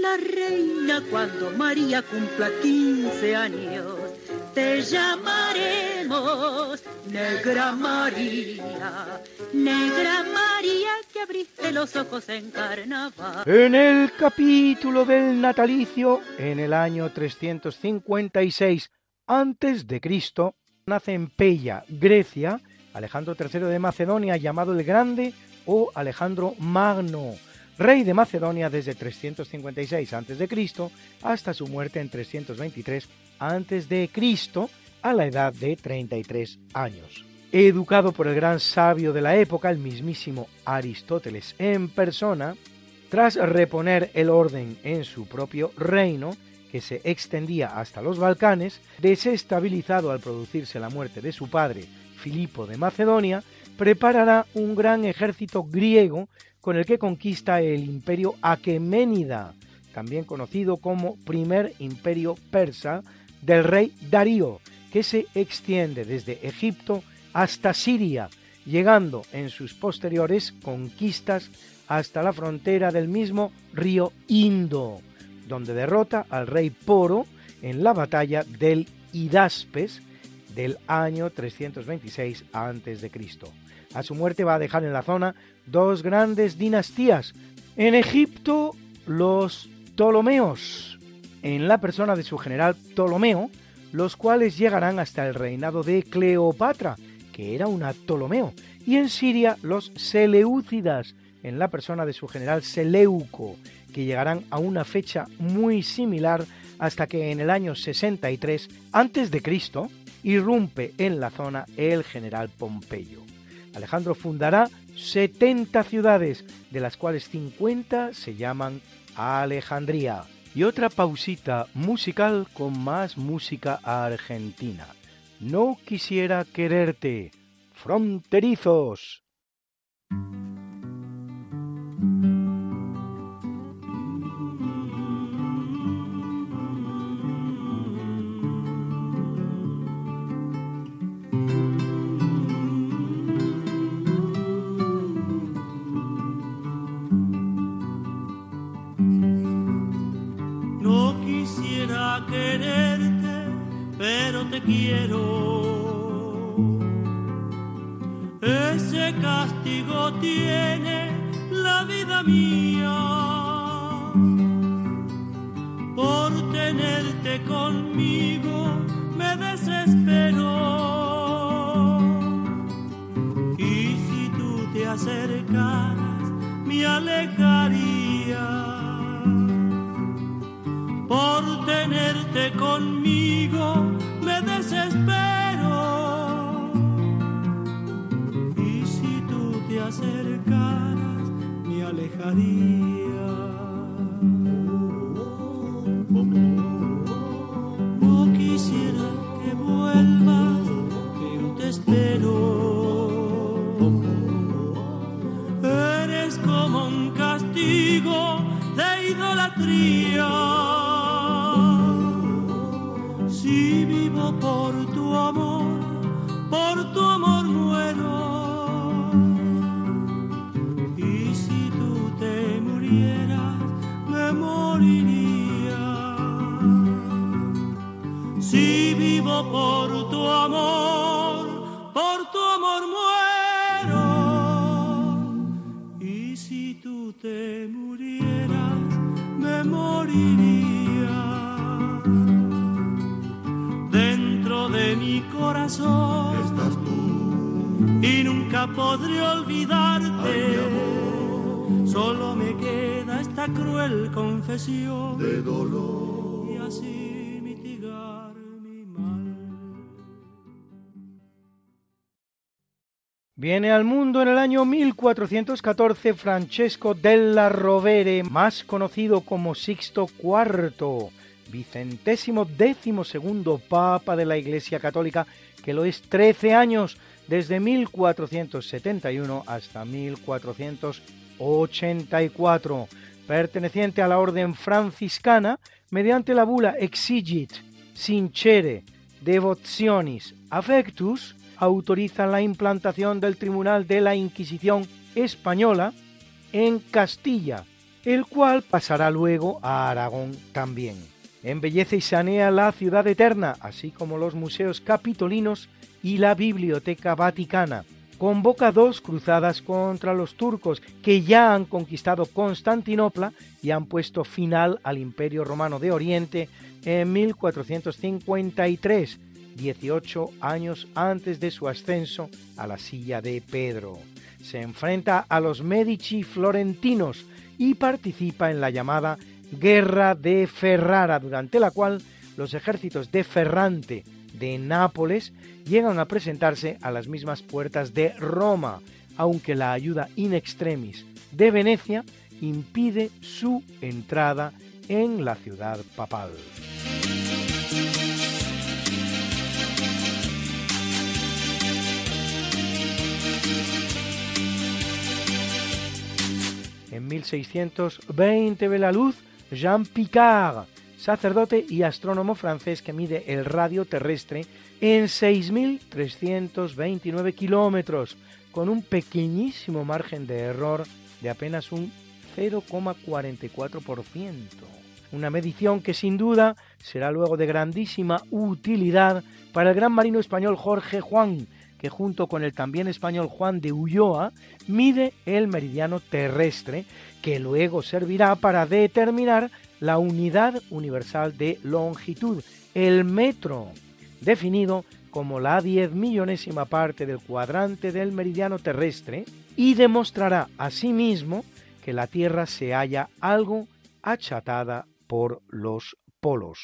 Speaker 9: la reina cuando María cumpla 15 años. Te llamaremos Negra María, Negra María que abriste los ojos en carnaval.
Speaker 7: En el capítulo del natalicio, en el año 356 antes de Cristo, nace en Pella, Grecia, Alejandro III de Macedonia, llamado el Grande o Alejandro Magno, rey de Macedonia desde 356 a.C. hasta su muerte en 323 a.C. a la edad de 33 años. Educado por el gran sabio de la época, el mismísimo Aristóteles en persona, tras reponer el orden en su propio reino, que se extendía hasta los Balcanes, desestabilizado al producirse la muerte de su padre, Filipo de Macedonia, preparará un gran ejército griego con el que conquista el imperio aqueménida, también conocido como primer imperio persa del rey Darío, que se extiende desde Egipto hasta Siria, llegando en sus posteriores conquistas hasta la frontera del mismo río Indo, donde derrota al rey Poro en la batalla del Hidaspes del año 326 a.C. A su muerte va a dejar en la zona dos grandes dinastías. En Egipto, los Ptolomeos, en la persona de su general Ptolomeo, los cuales llegarán hasta el reinado de Cleopatra, que era una Ptolomeo, y en Siria los Seleucidas, en la persona de su general Seleuco, que llegarán a una fecha muy similar hasta que en el año 63 a.C. irrumpe en la zona el general Pompeyo. Alejandro fundará 70 ciudades, de las cuales 50 se llaman Alejandría. Y otra pausita musical con más música argentina. No quisiera quererte. Fronterizos.
Speaker 10: Quererte, pero te quiero. Ese castigo tiene la vida mía por tenerte conmigo me desespero. Y si tú te acercaras, me alejaría. Por tenerte conmigo me desespero. Y si tú te acercaras, me alejaría. Podré olvidarte. Solo me queda esta cruel confesión de dolor. Y así mitigar mi mal.
Speaker 7: Viene al mundo en el año 1414 Francesco della Rovere, más conocido como Sixto IV, vicentésimo décimo segundo Papa de la Iglesia Católica, que lo es 13 años, desde 1471 hasta 1484, perteneciente a la orden franciscana, mediante la bula Exigit Sincere Devotionis Affectus, autoriza la implantación del Tribunal de la Inquisición Española en Castilla, el cual pasará luego a Aragón también. Embellece y sanea la ciudad eterna, así como los museos capitolinos y la Biblioteca Vaticana. Convoca dos cruzadas contra los turcos que ya han conquistado Constantinopla y han puesto final al Imperio Romano de Oriente en 1453, 18 años antes de su ascenso a la silla de Pedro. Se enfrenta a los Medici florentinos y participa en la llamada Guerra de Ferrara, durante la cual los ejércitos de Ferrante de Nápoles llegan a presentarse a las mismas puertas de Roma, aunque la ayuda in extremis de Venecia impide su entrada en la ciudad papal. En 1620 ve la luz Jean Picard, sacerdote y astrónomo francés que mide el radio terrestre en 6.329 kilómetros, con un pequeñísimo margen de error de apenas un 0,44%. Una medición que sin duda será luego de grandísima utilidad para el gran marino español Jorge Juan, que junto con el también español Juan de Ulloa mide el meridiano terrestre, que luego servirá para determinar la unidad universal de longitud, el metro, definido como la diez millonésima parte del cuadrante del meridiano terrestre, y demostrará asimismo que la Tierra se halla algo achatada por los polos.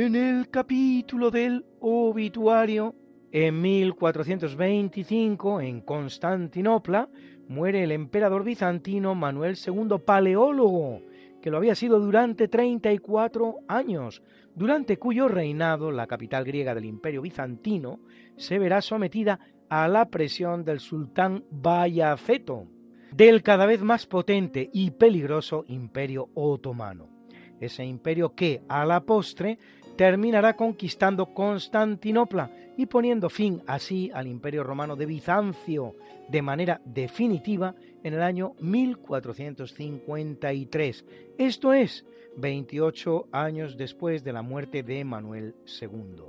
Speaker 7: En el capítulo del obituario, en 1425, en Constantinopla, muere el emperador bizantino Manuel II Paleólogo, que lo había sido durante 34 años, durante cuyo reinado la capital griega del imperio bizantino se verá sometida a la presión del sultán Bayaceto. del cada vez más potente y peligroso imperio otomano. Ese imperio que, a la postre, terminará conquistando Constantinopla y poniendo fin así al imperio romano de Bizancio de manera definitiva en el año 1453. Esto es, 28 años después de la muerte de Manuel II.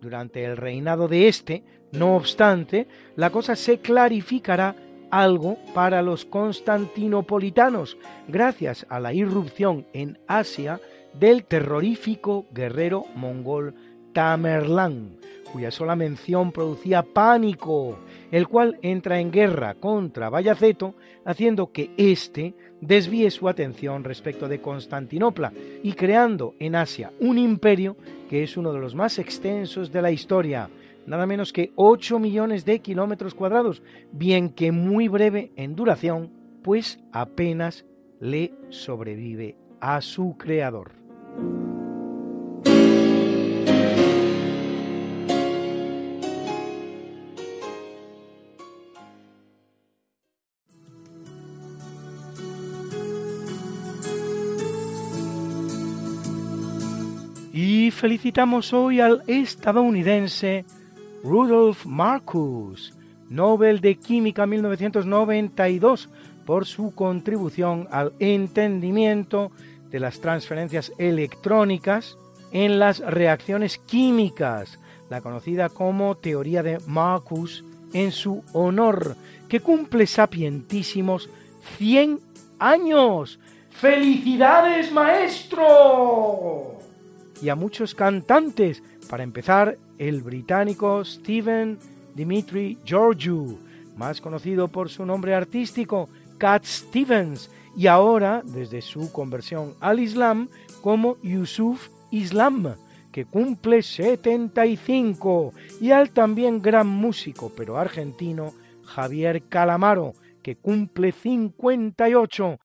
Speaker 7: Durante el reinado de este, no obstante, la cosa se clarificará algo para los constantinopolitanos, gracias a la irrupción en Asia del terrorífico guerrero mongol Tamerlán, cuya sola mención producía pánico, el cual entra en guerra contra Bayaceto, haciendo que éste desvíe su atención respecto de Constantinopla y creando en Asia un imperio que es uno de los más extensos de la historia, nada menos que 8 millones de kilómetros cuadrados, bien que muy breve en duración, pues apenas le sobrevive a su creador. Y felicitamos hoy al estadounidense Rudolf Marcus, Nobel de Química 1992, por su contribución al entendimiento de las transferencias electrónicas en las reacciones químicas, la conocida como teoría de Marcus en su honor, que cumple sapientísimos 100 años. ¡Felicidades, maestro! Y a muchos cantantes, para empezar, el británico Stephen Dimitri Georgiou, más conocido por su nombre artístico, Cat Stevens, y ahora, desde su conversión al Islam, como Yusuf Islam, que cumple 75, y al también gran músico, pero argentino, Javier Calamaro, que cumple 58,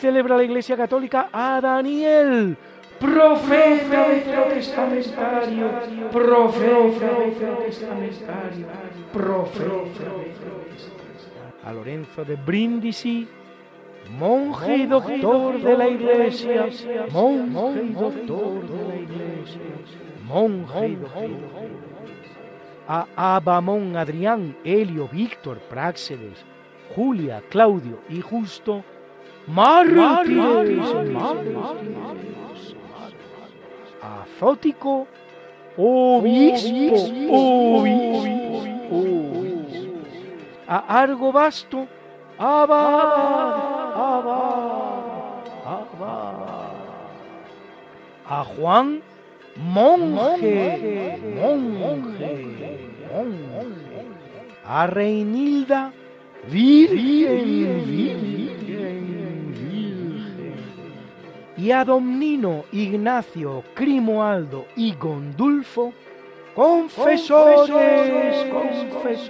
Speaker 7: celebra la Iglesia Católica a Daniel, profeta testamentario, profeta profeta a Lorenzo de Brindisi, monje y doctor de la Iglesia, monje y doctor de la Iglesia, monje a Abamón, Adrián, Helio, Víctor, Práxedes, Julia, Claudio y Justo, mártires, a Zótico, obispo, obispo, a abad, abad, a Juan, monje, monje, monje, a Reinilda, virgen, virgen, y a Domnino, Ignacio, Crimoaldo y Gondulfo, confesores, confesores,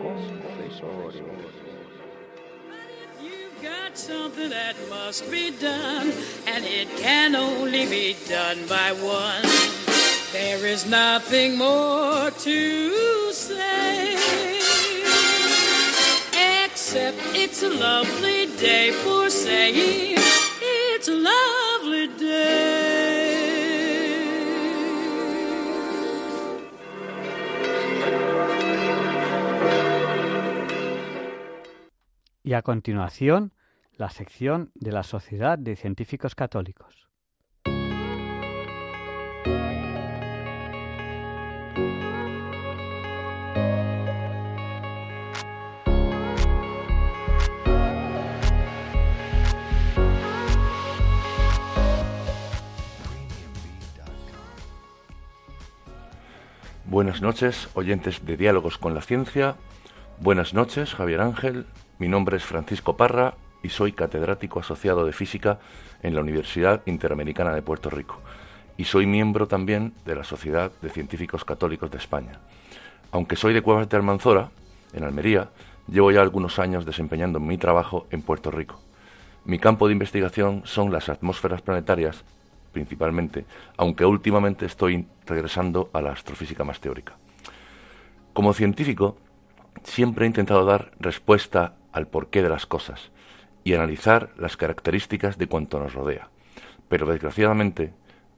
Speaker 7: confesores.
Speaker 6: got something that must be done, and it can only be done by one. There is nothing more to say, except it's a lovely day for saying
Speaker 1: Y a continuación, la sección de la Sociedad de Científicos Católicos.
Speaker 11: Buenas noches, oyentes de Diálogos con la Ciencia. Buenas noches, Javier Ángel. Mi nombre es Francisco Parra y soy catedrático asociado de física en la Universidad Interamericana de Puerto Rico. Y soy miembro también de la Sociedad de Científicos Católicos de España. Aunque soy de Cuevas de Almanzora, en Almería, llevo ya algunos años desempeñando mi trabajo en Puerto Rico. Mi campo de investigación son las atmósferas planetarias, principalmente, aunque últimamente estoy regresando a la astrofísica más teórica. Como científico, siempre he intentado dar respuesta al porqué de las cosas y analizar las características de cuanto nos rodea. Pero desgraciadamente,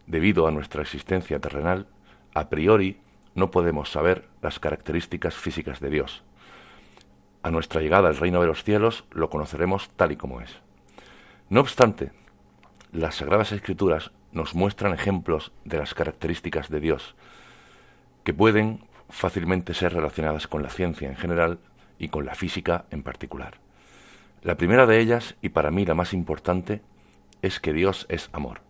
Speaker 11: debido a nuestra existencia terrenal, a priori no podemos saber las características físicas de Dios. A nuestra llegada al reino de los cielos lo conoceremos tal y como es. No obstante, las Sagradas Escrituras nos muestran ejemplos de las características de Dios, que pueden fácilmente ser relacionadas con la ciencia en general y con la física en particular. La primera de ellas, y para mí la más importante, es que Dios es amor.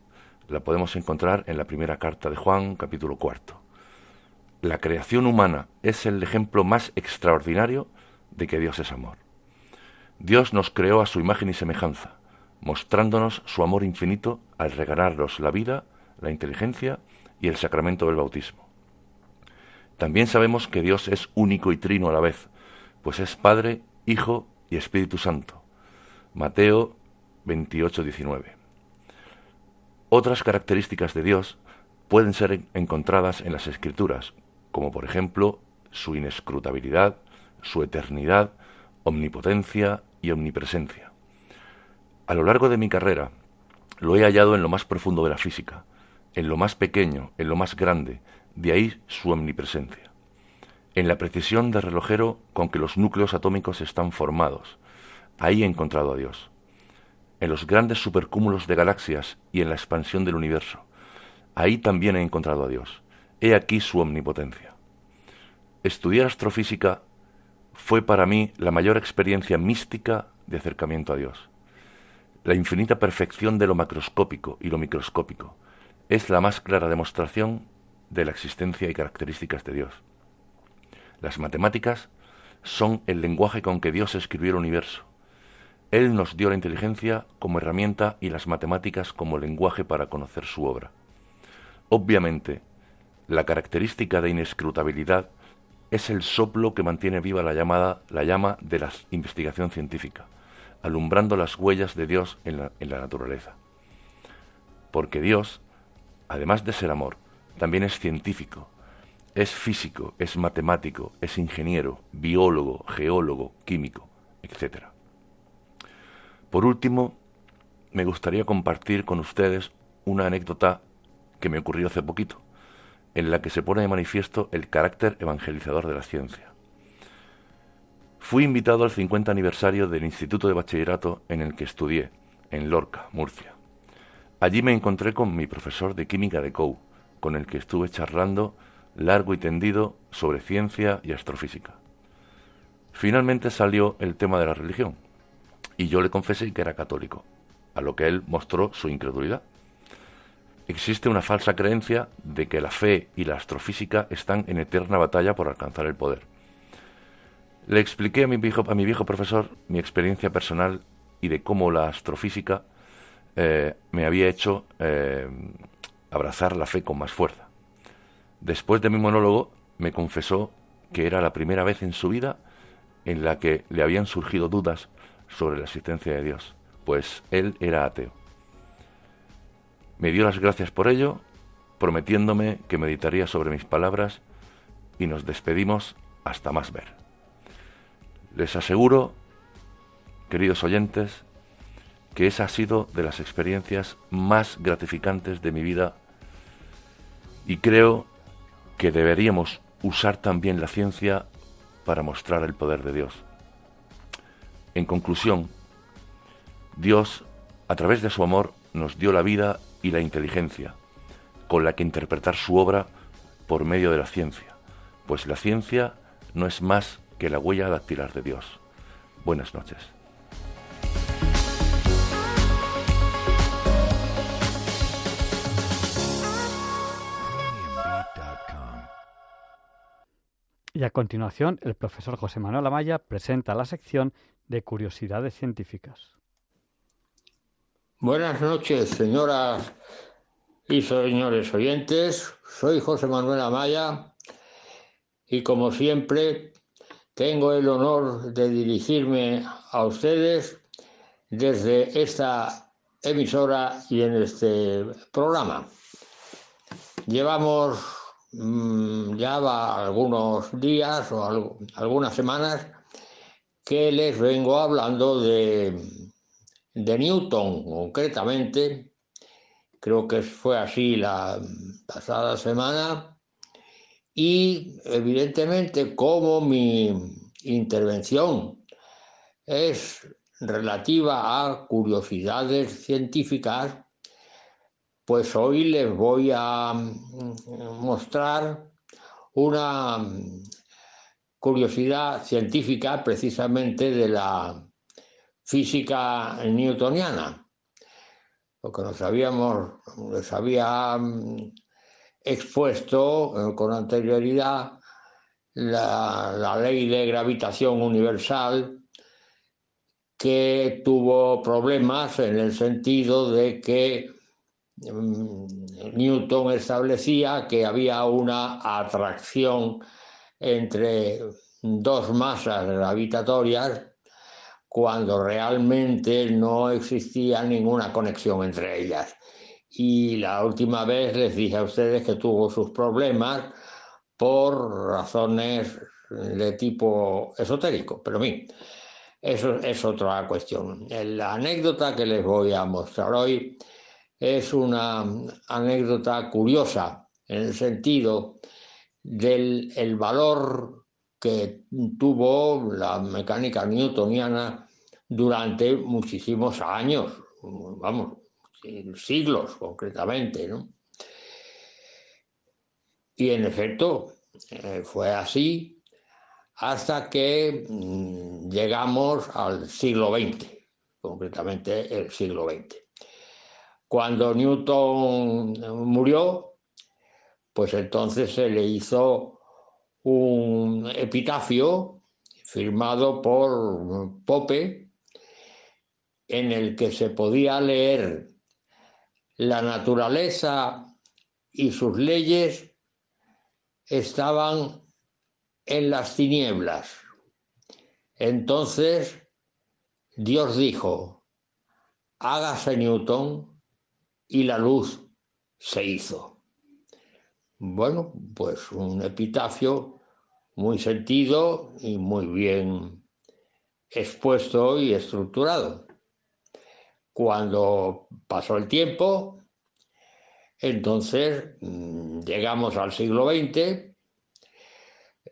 Speaker 11: La podemos encontrar en la primera carta de Juan, capítulo cuarto. La creación humana es el ejemplo más extraordinario de que Dios es amor. Dios nos creó a su imagen y semejanza, mostrándonos su amor infinito al regalarnos la vida, la inteligencia y el sacramento del bautismo. También sabemos que Dios es único y trino a la vez, pues es Padre, Hijo y Espíritu Santo. Mateo 28, 19. Otras características de Dios pueden ser encontradas en las Escrituras, como por ejemplo su inescrutabilidad, su eternidad, omnipotencia y omnipresencia. A lo largo de mi carrera lo he hallado en lo más profundo de la física, en lo más pequeño, en lo más grande, de ahí su omnipresencia. En la precisión de relojero con que los núcleos atómicos están formados, ahí he encontrado a Dios. En los grandes supercúmulos de galaxias y en la expansión del universo, ahí también he encontrado a Dios. He aquí su omnipotencia. Estudiar astrofísica fue para mí la mayor experiencia mística de acercamiento a Dios. La infinita perfección de lo macroscópico y lo microscópico es la más clara demostración de la existencia y características de Dios. Las matemáticas son el lenguaje con que Dios escribió el universo. Él nos dio la inteligencia como herramienta y las matemáticas como lenguaje para conocer su obra. Obviamente, la característica de inescrutabilidad es el soplo que mantiene viva la, llamada, la llama de la investigación científica, alumbrando las huellas de Dios en la, en la naturaleza. Porque Dios, además de ser amor, también es científico, es físico, es matemático, es ingeniero, biólogo, geólogo, químico, etc. Por último, me gustaría compartir con ustedes una anécdota que me ocurrió hace poquito en la que se pone de manifiesto el carácter evangelizador de la ciencia. Fui invitado al 50 aniversario del Instituto de Bachillerato en el que estudié, en Lorca, Murcia. Allí me encontré con mi profesor de química de COU, con el que estuve charlando largo y tendido sobre ciencia y astrofísica. Finalmente salió el tema de la religión, y yo le confesé que era católico, a lo que él mostró su incredulidad existe una falsa creencia de que la fe y la astrofísica están en eterna batalla por alcanzar el poder. Le expliqué a mi viejo, a mi viejo profesor mi experiencia personal y de cómo la astrofísica eh, me había hecho eh, abrazar la fe con más fuerza. Después de mi monólogo me confesó que era la primera vez en su vida en la que le habían surgido dudas sobre la existencia de Dios, pues él era ateo. Me dio las gracias por ello, prometiéndome que meditaría sobre mis palabras y nos despedimos hasta más ver. Les aseguro, queridos oyentes, que esa ha sido de las experiencias más gratificantes de mi vida y creo que deberíamos usar también la ciencia para mostrar el poder de Dios. En conclusión, Dios, a través de su amor, nos dio la vida y la inteligencia, con la que interpretar su obra por medio de la ciencia, pues la ciencia no es más que la huella dactilar de Dios. Buenas noches.
Speaker 1: Y a continuación, el profesor José Manuel Amaya presenta la sección de curiosidades científicas.
Speaker 12: Buenas noches, señoras y señores oyentes. Soy José Manuel Amaya y como siempre tengo el honor de dirigirme a ustedes desde esta emisora y en este programa. Llevamos mm, ya algunos días o algunas semanas que les vengo hablando de, de Newton concretamente. Creo que fue así la pasada semana. Y evidentemente como mi intervención es relativa a curiosidades científicas, pues hoy les voy a mostrar una curiosidad científica precisamente de la física newtoniana. Lo que nos habíamos, les había expuesto eh, con anterioridad la, ley de gravitación universal que tuvo problemas en el sentido de que mm, Newton establecía que había una atracción entre dos masas gravitatorias cuando realmente no existía ninguna conexión entre ellas. Y la última vez les dije a ustedes que tuvo sus problemas por razones de tipo esotérico, pero bien, eso es otra cuestión. La anécdota que les voy a mostrar hoy es una anécdota curiosa en el sentido del el valor que tuvo la mecánica newtoniana durante muchísimos años, vamos, siglos concretamente, ¿no? Y en efecto, eh, fue así hasta que mm, llegamos al siglo XX, concretamente el siglo XX. Cuando Newton murió, pues entonces se le hizo un epitafio firmado por Pope en el que se podía leer la naturaleza y sus leyes estaban en las tinieblas. Entonces Dios dijo, hágase Newton y la luz se hizo. Bueno, pues un epitafio muy sentido y muy bien expuesto y estructurado. Cuando pasó el tiempo, entonces mm, llegamos al siglo XX,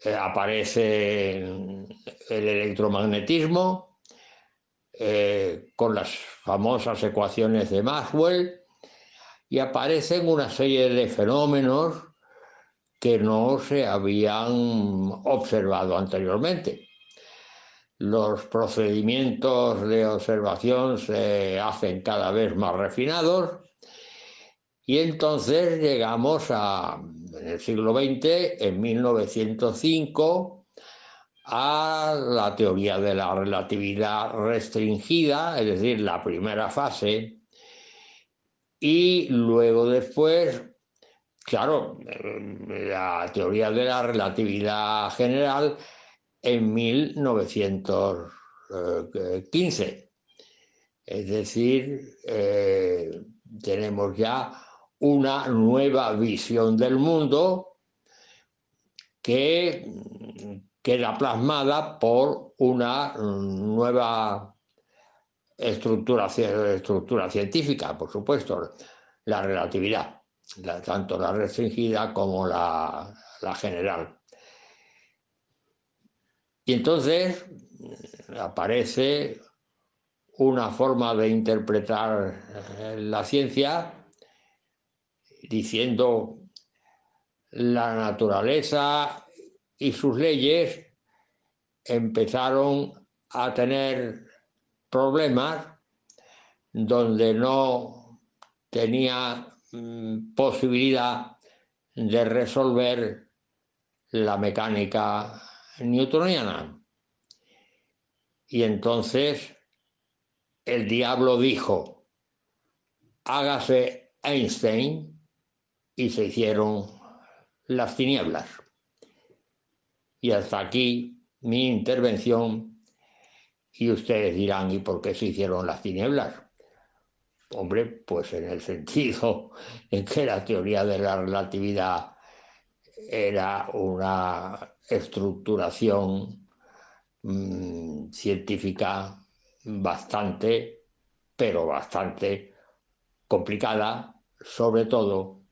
Speaker 12: eh, aparece el electromagnetismo eh, con las famosas ecuaciones de Maxwell y aparecen una serie de fenómenos que no se habían observado anteriormente. Los procedimientos de observación se hacen cada vez más refinados y entonces llegamos a, en el siglo XX, en 1905, a la teoría de la relatividad restringida, es decir, la primera fase, y luego después, claro, la teoría de la relatividad general en 1915. Es decir, eh, tenemos ya una nueva visión del mundo que queda plasmada por una nueva estructura, científica, por supuesto, la relatividad, la- tanto la restringida como la general. Y entonces eh, aparece una forma de interpretar eh, la ciencia diciendo la naturaleza y sus leyes empezaron a tener problemas donde no tenía mm, posibilidad de resolver la mecánica newtoniana. Y entonces el diablo dijo, hágase Einstein y se hicieron las tinieblas. Y hasta aquí mi intervención y ustedes dirán, ¿y por qué se hicieron las tinieblas? Hombre, pues en el sentido en que la teoría de la relatividad era una estructuración mm, científica bastante, pero bastante complicada, sobre todo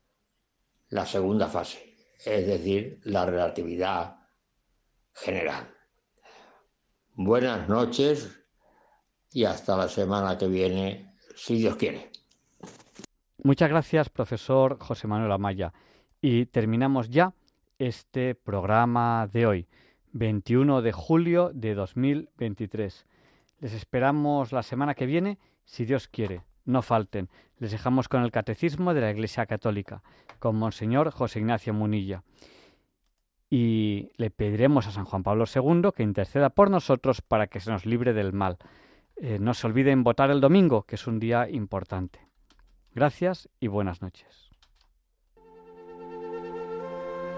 Speaker 12: la segunda fase, es decir, la relatividad general. Buenas noches y hasta la semana que viene, si Dios quiere.
Speaker 1: Muchas gracias, profesor José Manuel Amaya. Y terminamos ya este programa de hoy, 21 de julio de 2023. Les esperamos la semana que viene, si Dios quiere. No falten. Les dejamos con el Catecismo de la Iglesia Católica, con Monseñor José Ignacio Munilla. Y le pediremos a San Juan Pablo II que interceda por nosotros para que se nos libre del mal. Eh, no se olviden votar el domingo, que es un día importante. Gracias y buenas noches.